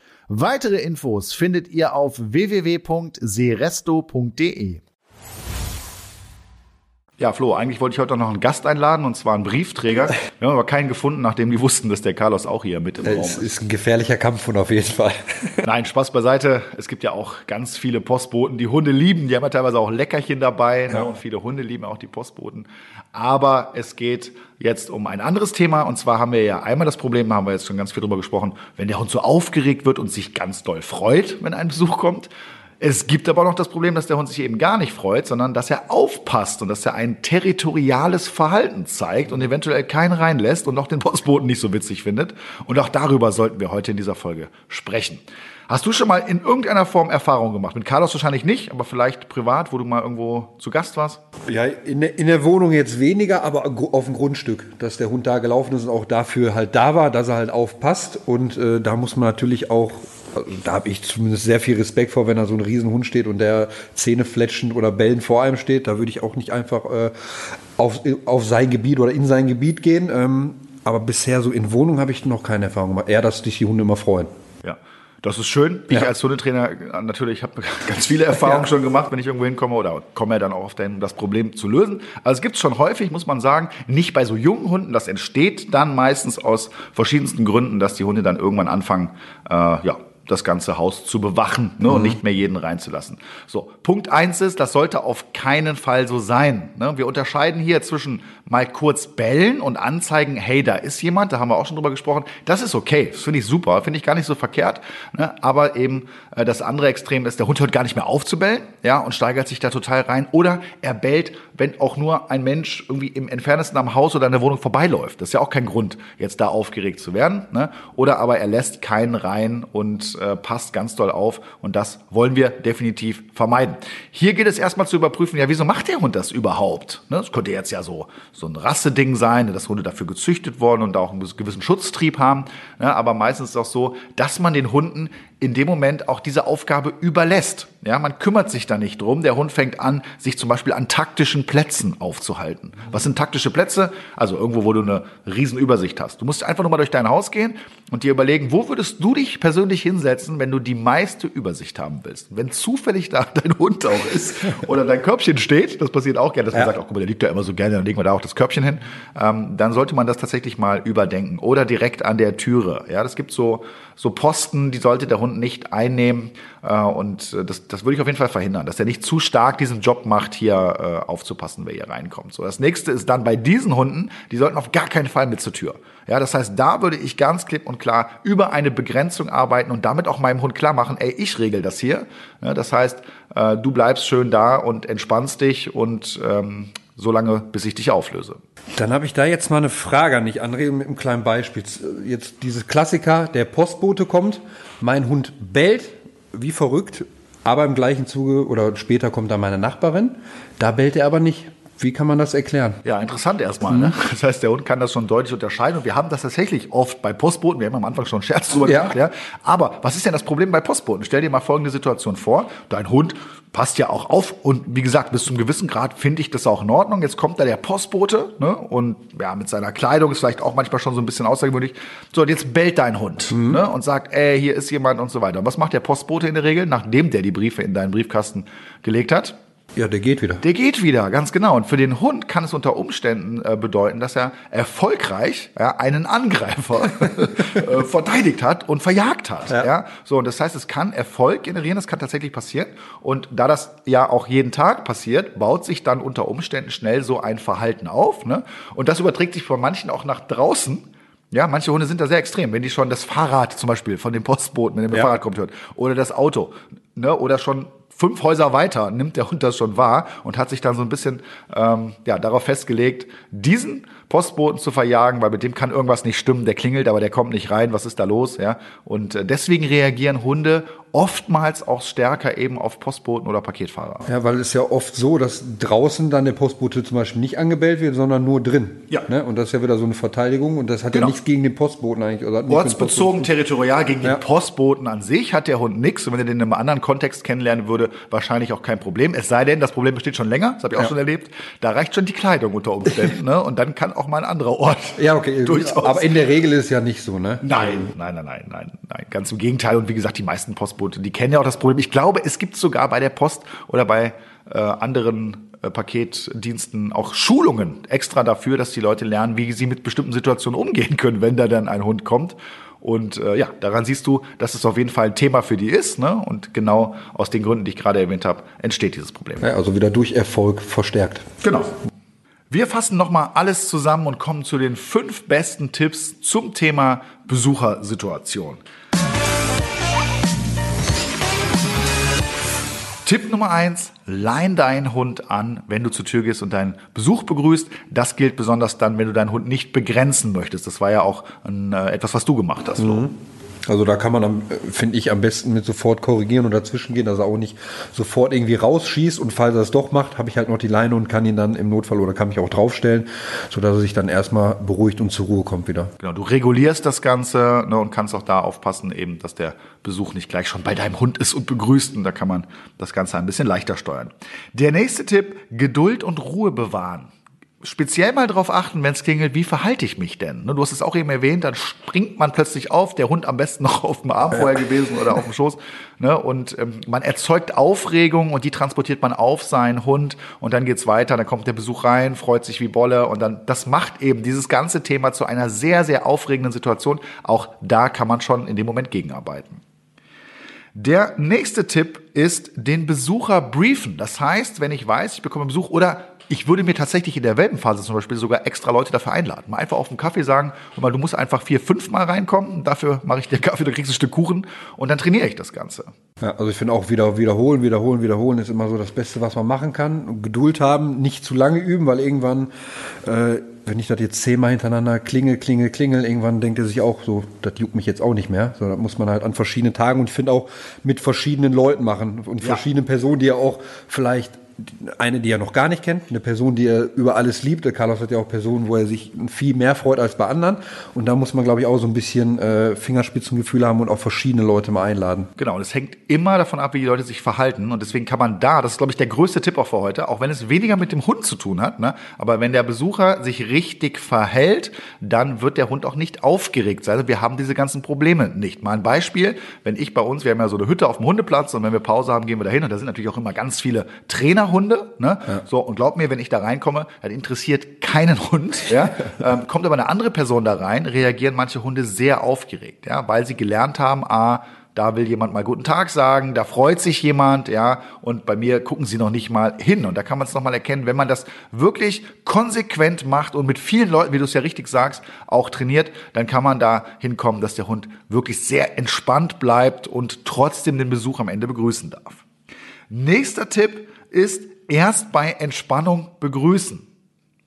A: Weitere Infos findet ihr auf www.seresto.de. Ja, Flo, eigentlich wollte ich heute noch einen Gast einladen und zwar einen Briefträger. Wir haben aber keinen gefunden, nachdem die wussten, dass der Carlos auch hier mit im
B: Raum ist. Es ist ein gefährlicher Kampf und auf jeden Fall.
A: Nein, Spaß beiseite. Es gibt ja auch ganz viele Postboten, die Hunde lieben. Die haben ja teilweise auch Leckerchen dabei ne? ja. ne? und viele Hunde lieben auch die Postboten. Aber es geht jetzt um ein anderes Thema. Und zwar haben wir ja einmal das Problem, da haben wir jetzt schon ganz viel drüber gesprochen, wenn der Hund so aufgeregt wird und sich ganz doll freut, wenn ein Besuch kommt. Es gibt aber noch das Problem, dass der Hund sich eben gar nicht freut, sondern dass er aufpasst und dass er ein territoriales Verhalten zeigt und eventuell keinen reinlässt und auch den Postboten nicht so witzig findet. Und auch darüber sollten wir heute in dieser Folge sprechen. Hast du schon mal in irgendeiner Form Erfahrung gemacht? Mit Carlos wahrscheinlich nicht, aber vielleicht privat, wo du mal irgendwo zu Gast warst?
B: Ja, in, in der Wohnung jetzt weniger, aber auf dem Grundstück, dass der Hund da gelaufen ist und auch dafür halt da war, dass er halt aufpasst. Und äh, da muss man natürlich auch also da habe ich zumindest sehr viel Respekt vor, wenn da so ein Riesenhund steht und der Zähne fletschend oder bellend vor einem steht. Da würde ich auch nicht einfach äh, auf, auf sein Gebiet oder in sein Gebiet gehen. Ähm, aber bisher so in Wohnung habe ich noch keine Erfahrung gemacht. Eher, dass sich die Hunde immer freuen.
A: Ja. Das ist schön. Ich ja. als Hundetrainer äh, natürlich habe ganz viele Erfahrungen ja. schon gemacht, wenn ich irgendwo hinkomme oder komme ja dann auch auf den, das Problem zu lösen. Also es gibt es schon häufig, muss man sagen, nicht bei so jungen Hunden. Das entsteht dann meistens aus verschiedensten Gründen, dass die Hunde dann irgendwann anfangen, äh, ja, das ganze Haus zu bewachen ne, mhm. und nicht mehr jeden reinzulassen. So, Punkt eins ist, das sollte auf keinen Fall so sein. Ne? Wir unterscheiden hier zwischen mal kurz bellen und anzeigen, hey, da ist jemand, da haben wir auch schon drüber gesprochen. Das ist okay, das finde ich super, finde ich gar nicht so verkehrt. Ne? Aber eben äh, das andere Extrem ist, der Hund hört gar nicht mehr auf zu bellen ja, und steigert sich da total rein. Oder er bellt, wenn auch nur ein Mensch irgendwie im entferntesten am Haus oder in der Wohnung vorbeiläuft. Das ist ja auch kein Grund, jetzt da aufgeregt zu werden. Ne? Oder aber er lässt keinen rein und äh, passt ganz doll auf. Und das wollen wir definitiv vermeiden. Hier geht es erstmal zu überprüfen, ja, wieso macht der Hund das überhaupt? Ne? Das könnte jetzt ja so so ein Rasseding sein, dass Hunde dafür gezüchtet worden und auch einen gewissen Schutztrieb haben. Aber meistens ist es auch so, dass man den Hunden in dem Moment auch diese Aufgabe überlässt. Ja, man kümmert sich da nicht drum. Der Hund fängt an, sich zum Beispiel an taktischen Plätzen aufzuhalten. Was sind taktische Plätze? Also irgendwo, wo du eine Riesenübersicht hast. Du musst einfach nur mal durch dein Haus gehen und dir überlegen, wo würdest du dich persönlich hinsetzen, wenn du die meiste Übersicht haben willst. Wenn zufällig da dein Hund auch ist oder dein Körbchen steht, das passiert auch gerne, dass man sagt, oh, guck mal, der liegt da immer so gerne, dann legen wir da auch das Körbchen hin. Ähm, dann sollte man das tatsächlich mal überdenken. Oder direkt an der Türe. Ja, das gibt so so Posten, die sollte der Hund nicht einnehmen. Äh, und äh, das, das würde ich auf jeden Fall verhindern, dass er nicht zu stark diesen Job macht, hier äh, aufzupassen, wer hier reinkommt. So, das nächste ist dann bei diesen Hunden, die sollten auf gar keinen Fall mit zur Tür. Ja, das heißt, da würde ich ganz klipp und klar über eine Begrenzung arbeiten und damit auch meinem Hund klar machen, ey, ich regel das hier. Ja, das heißt, äh, du bleibst schön da und entspannst dich und ähm, so lange, bis ich dich auflöse.
B: Dann habe ich da jetzt mal eine Frage an dich, André, mit einem kleinen Beispiel. Jetzt dieses Klassiker, der Postbote kommt, mein Hund bellt wie verrückt, aber im gleichen Zuge oder später kommt dann meine Nachbarin, da bellt er aber nicht. Wie kann man das erklären?
A: Ja, interessant erstmal. Ne? Mhm. Ne? Das heißt, der Hund kann das schon deutlich unterscheiden. Und wir haben das tatsächlich oft bei Postboten. Wir haben am Anfang schon Scherz drüber ja. gemacht. Ja. Aber was ist denn das Problem bei Postboten? Stell dir mal folgende Situation vor. Dein Hund passt ja auch auf. Und wie gesagt, bis zum gewissen Grad finde ich das auch in Ordnung. Jetzt kommt da der Postbote ne? und ja, mit seiner Kleidung ist vielleicht auch manchmal schon so ein bisschen außergewöhnlich. So, und jetzt bellt dein Hund mhm. ne? und sagt, ey, hier ist jemand und so weiter. Und was macht der Postbote in der Regel, nachdem der die Briefe in deinen Briefkasten gelegt hat?
B: Ja, der geht wieder.
A: Der geht wieder, ganz genau. Und für den Hund kann es unter Umständen äh, bedeuten, dass er erfolgreich ja, einen Angreifer äh, verteidigt hat und verjagt hat. Ja. ja. So, und das heißt, es kann Erfolg generieren, das kann tatsächlich passieren. Und da das ja auch jeden Tag passiert, baut sich dann unter Umständen schnell so ein Verhalten auf. Ne? Und das überträgt sich von manchen auch nach draußen. Ja, manche Hunde sind da sehr extrem. Wenn die schon das Fahrrad zum Beispiel von dem Postboten, wenn der ja. Fahrrad kommt, hört, oder das Auto, ne, oder schon fünf Häuser weiter nimmt der Hund das schon wahr und hat sich dann so ein bisschen ähm, ja, darauf festgelegt, diesen Postboten zu verjagen, weil mit dem kann irgendwas nicht stimmen. Der klingelt, aber der kommt nicht rein. Was ist da los? Ja, und äh, deswegen reagieren Hunde oftmals auch stärker eben auf Postboten oder Paketfahrer.
B: Ja, weil es ja oft so, dass draußen dann der Postbote zum Beispiel nicht angebellt wird, sondern nur drin. Ja. Ne? Und das ist ja wieder so eine Verteidigung und das hat genau. ja nichts gegen den Postboten eigentlich.
A: Oder Ortsbezogen, territorial gegen ja. den Postboten an sich hat der Hund nichts. Und wenn er den in einem anderen Kontext kennenlernen würde, wahrscheinlich auch kein Problem. Es sei denn, das Problem besteht schon länger, das habe ich auch ja. schon erlebt. Da reicht schon die Kleidung unter Umständen. ne? Und dann kann auch mal ein anderer Ort.
B: Ja, okay. Durchaus. Aber in der Regel ist es ja nicht so, ne?
A: Nein, nein, nein, nein, nein, nein. Ganz im Gegenteil. Und wie gesagt, die meisten Postbote, die kennen ja auch das Problem. Ich glaube, es gibt sogar bei der Post oder bei äh, anderen äh, Paketdiensten auch Schulungen extra dafür, dass die Leute lernen, wie sie mit bestimmten Situationen umgehen können, wenn da dann ein Hund kommt. Und äh, ja, daran siehst du, dass es auf jeden Fall ein Thema für die ist. Ne? Und genau aus den Gründen, die ich gerade erwähnt habe, entsteht dieses Problem.
B: Ja, also wieder durch Erfolg verstärkt.
A: Genau. Wir fassen nochmal alles zusammen und kommen zu den fünf besten Tipps zum Thema Besuchersituation. Tipp Nummer eins, lein deinen Hund an, wenn du zur Tür gehst und deinen Besuch begrüßt. Das gilt besonders dann, wenn du deinen Hund nicht begrenzen möchtest. Das war ja auch ein, äh, etwas, was du gemacht hast. Mhm.
B: Also da kann man, finde ich, am besten mit sofort korrigieren und dazwischen gehen, dass er auch nicht sofort irgendwie rausschießt und falls er es doch macht, habe ich halt noch die Leine und kann ihn dann im Notfall oder kann mich auch draufstellen, sodass er sich dann erstmal beruhigt und zur Ruhe kommt wieder.
A: Genau, du regulierst das Ganze ne, und kannst auch da aufpassen, eben, dass der Besuch nicht gleich schon bei deinem Hund ist und begrüßt und da kann man das Ganze ein bisschen leichter steuern. Der nächste Tipp, Geduld und Ruhe bewahren speziell mal darauf achten, wenn es klingelt, wie verhalte ich mich denn? Ne, du hast es auch eben erwähnt, dann springt man plötzlich auf, der Hund am besten noch auf dem Arm vorher gewesen oder auf dem Schoß. Ne? Und ähm, man erzeugt Aufregung und die transportiert man auf seinen Hund und dann geht's weiter, dann kommt der Besuch rein, freut sich wie Bolle und dann, das macht eben dieses ganze Thema zu einer sehr, sehr aufregenden Situation. Auch da kann man schon in dem Moment gegenarbeiten. Der nächste Tipp ist den Besucher briefen. Das heißt, wenn ich weiß, ich bekomme Besuch oder ich würde mir tatsächlich in der Welpenphase zum Beispiel sogar extra Leute dafür einladen. Mal einfach auf dem Kaffee sagen, mal, du musst einfach vier, fünf Mal reinkommen, dafür mache ich dir Kaffee, du kriegst ein Stück Kuchen und dann trainiere ich das Ganze.
B: Ja, also ich finde auch wieder wiederholen, wiederholen, wiederholen ist immer so das Beste, was man machen kann. Geduld haben, nicht zu lange üben, weil irgendwann, äh, wenn ich das jetzt zehnmal hintereinander klingel, klingel, klingel, irgendwann denkt er sich auch so, das juckt mich jetzt auch nicht mehr. So, das muss man halt an verschiedenen Tagen und ich finde auch mit verschiedenen Leuten machen und ja. verschiedenen Personen, die ja auch vielleicht eine, die er noch gar nicht kennt, eine Person, die er über alles liebt. Carlos hat ja auch Personen, wo er sich viel mehr freut als bei anderen. Und da muss man, glaube ich, auch so ein bisschen äh, Fingerspitzengefühl haben und auch verschiedene Leute mal einladen.
A: Genau, und es hängt immer davon ab, wie die Leute sich verhalten. Und deswegen kann man da, das ist, glaube ich, der größte Tipp auch für heute, auch wenn es weniger mit dem Hund zu tun hat, ne? aber wenn der Besucher sich richtig verhält, dann wird der Hund auch nicht aufgeregt sein. Also wir haben diese ganzen Probleme nicht. Mal ein Beispiel, wenn ich bei uns, wir haben ja so eine Hütte auf dem Hundeplatz und wenn wir Pause haben, gehen wir dahin und da sind natürlich auch immer ganz viele Trainer Hunde. Ne? Ja. So, und glaub mir, wenn ich da reinkomme, das interessiert keinen Hund. Ja? ähm, kommt aber eine andere Person da rein, reagieren manche Hunde sehr aufgeregt, ja, weil sie gelernt haben, a, da will jemand mal guten Tag sagen, da freut sich jemand, ja, und bei mir gucken sie noch nicht mal hin. Und da kann man es nochmal erkennen, wenn man das wirklich konsequent macht und mit vielen Leuten, wie du es ja richtig sagst, auch trainiert, dann kann man da hinkommen, dass der Hund wirklich sehr entspannt bleibt und trotzdem den Besuch am Ende begrüßen darf. Nächster Tipp ist erst bei Entspannung begrüßen.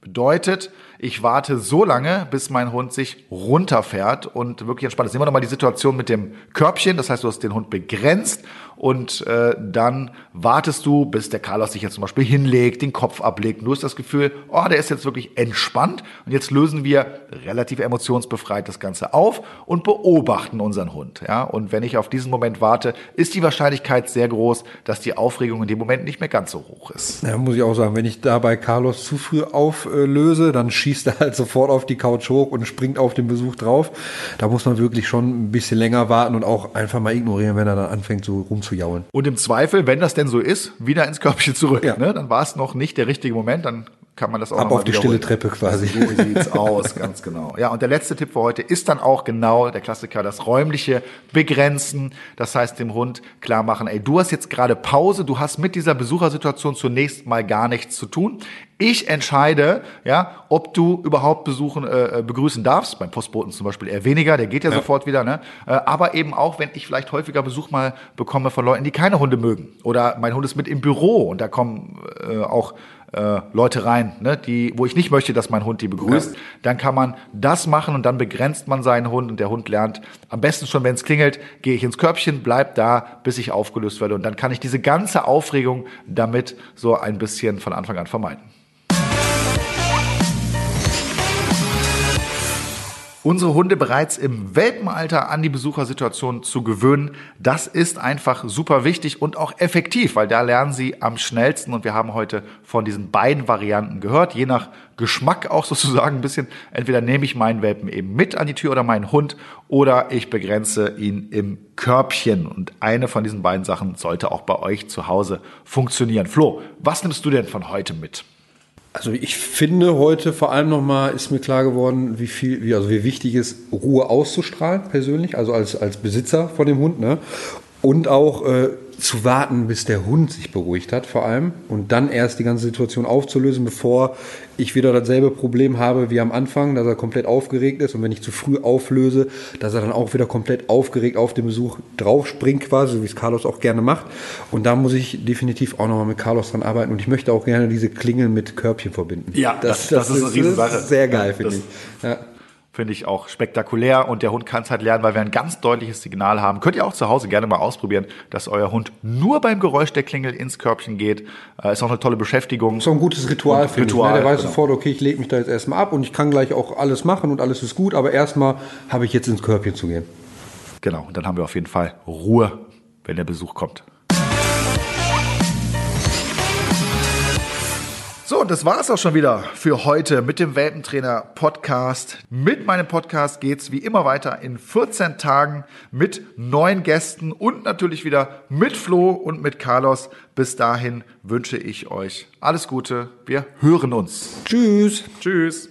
A: Bedeutet, ich warte so lange, bis mein Hund sich runterfährt und wirklich entspannt ist. Nehmen wir nochmal die Situation mit dem Körbchen. Das heißt, du hast den Hund begrenzt und äh, dann wartest du, bis der Carlos sich jetzt zum Beispiel hinlegt, den Kopf ablegt. Du hast das Gefühl, oh, der ist jetzt wirklich entspannt. Und jetzt lösen wir relativ emotionsbefreit das Ganze auf und beobachten unseren Hund. Ja? Und wenn ich auf diesen Moment warte, ist die Wahrscheinlichkeit sehr groß, dass die Aufregung in dem Moment nicht mehr ganz so hoch ist.
B: Ja, muss ich auch sagen, wenn ich da bei Carlos zu früh auflöse, dann schießt er halt sofort auf die Couch hoch und springt auf den Besuch drauf. Da muss man wirklich schon ein bisschen länger warten und auch einfach mal ignorieren, wenn er dann anfängt, so rum zu jaulen.
A: Und im Zweifel, wenn das denn so ist, wieder ins Körbchen zurück. Ja. Ne? Dann war es noch nicht der richtige Moment, dann kann man das auch
B: Ab auf die stille Treppe quasi.
A: So sieht's aus, ganz genau. Ja, und der letzte Tipp für heute ist dann auch genau der Klassiker, das räumliche Begrenzen. Das heißt, dem Hund klar machen, ey, du hast jetzt gerade Pause, du hast mit dieser Besuchersituation zunächst mal gar nichts zu tun. Ich entscheide, ja, ob du überhaupt besuchen, äh, begrüßen darfst. Beim Postboten zum Beispiel eher weniger, der geht ja, ja. sofort wieder. Ne? Äh, aber eben auch, wenn ich vielleicht häufiger Besuch mal bekomme von Leuten, die keine Hunde mögen. Oder mein Hund ist mit im Büro und da kommen äh, auch äh, Leute rein, ne, die, wo ich nicht möchte, dass mein Hund die begrüßt, ja. dann kann man das machen und dann begrenzt man seinen Hund und der Hund lernt am besten schon, wenn es klingelt, gehe ich ins Körbchen, bleib da, bis ich aufgelöst werde und dann kann ich diese ganze Aufregung damit so ein bisschen von Anfang an vermeiden. Unsere Hunde bereits im Welpenalter an die Besuchersituation zu gewöhnen. Das ist einfach super wichtig und auch effektiv, weil da lernen sie am schnellsten. Und wir haben heute von diesen beiden Varianten gehört, je nach Geschmack auch sozusagen ein bisschen. Entweder nehme ich meinen Welpen eben mit an die Tür oder meinen Hund oder ich begrenze ihn im Körbchen. Und eine von diesen beiden Sachen sollte auch bei euch zu Hause funktionieren. Flo, was nimmst du denn von heute mit?
B: Also ich finde heute vor allem nochmal ist mir klar geworden, wie viel, wie, also wie wichtig ist, Ruhe auszustrahlen, persönlich, also als, als Besitzer von dem Hund, ne? Und auch äh, zu warten, bis der Hund sich beruhigt hat, vor allem, und dann erst die ganze Situation aufzulösen, bevor ich wieder dasselbe Problem habe wie am Anfang, dass er komplett aufgeregt ist und wenn ich zu früh auflöse, dass er dann auch wieder komplett aufgeregt auf den Besuch draufspringt quasi, wie es Carlos auch gerne macht. Und da muss ich definitiv auch nochmal mit Carlos dran arbeiten und ich möchte auch gerne diese Klingeln mit Körbchen verbinden.
A: Ja, das, das, das, das ist, eine Riesensache. Das
B: ist sehr geil, finde ich. Ja.
A: Finde ich auch spektakulär und der Hund kann es halt lernen, weil wir ein ganz deutliches Signal haben. Könnt ihr auch zu Hause gerne mal ausprobieren, dass euer Hund nur beim Geräusch der Klingel ins Körbchen geht. Äh, ist auch eine tolle Beschäftigung.
B: So ein gutes Ritual, finde Ritual, ich. Ne? Der weiß genau. sofort, okay, ich lege mich da jetzt erstmal ab und ich kann gleich auch alles machen und alles ist gut, aber erstmal habe ich jetzt ins Körbchen zu gehen.
A: Genau, und dann haben wir auf jeden Fall Ruhe, wenn der Besuch kommt. So, und das war es auch schon wieder für heute mit dem Welpentrainer Podcast. Mit meinem Podcast geht es wie immer weiter in 14 Tagen mit neuen Gästen und natürlich wieder mit Flo und mit Carlos. Bis dahin wünsche ich euch alles Gute. Wir hören uns.
B: Tschüss.
A: Tschüss.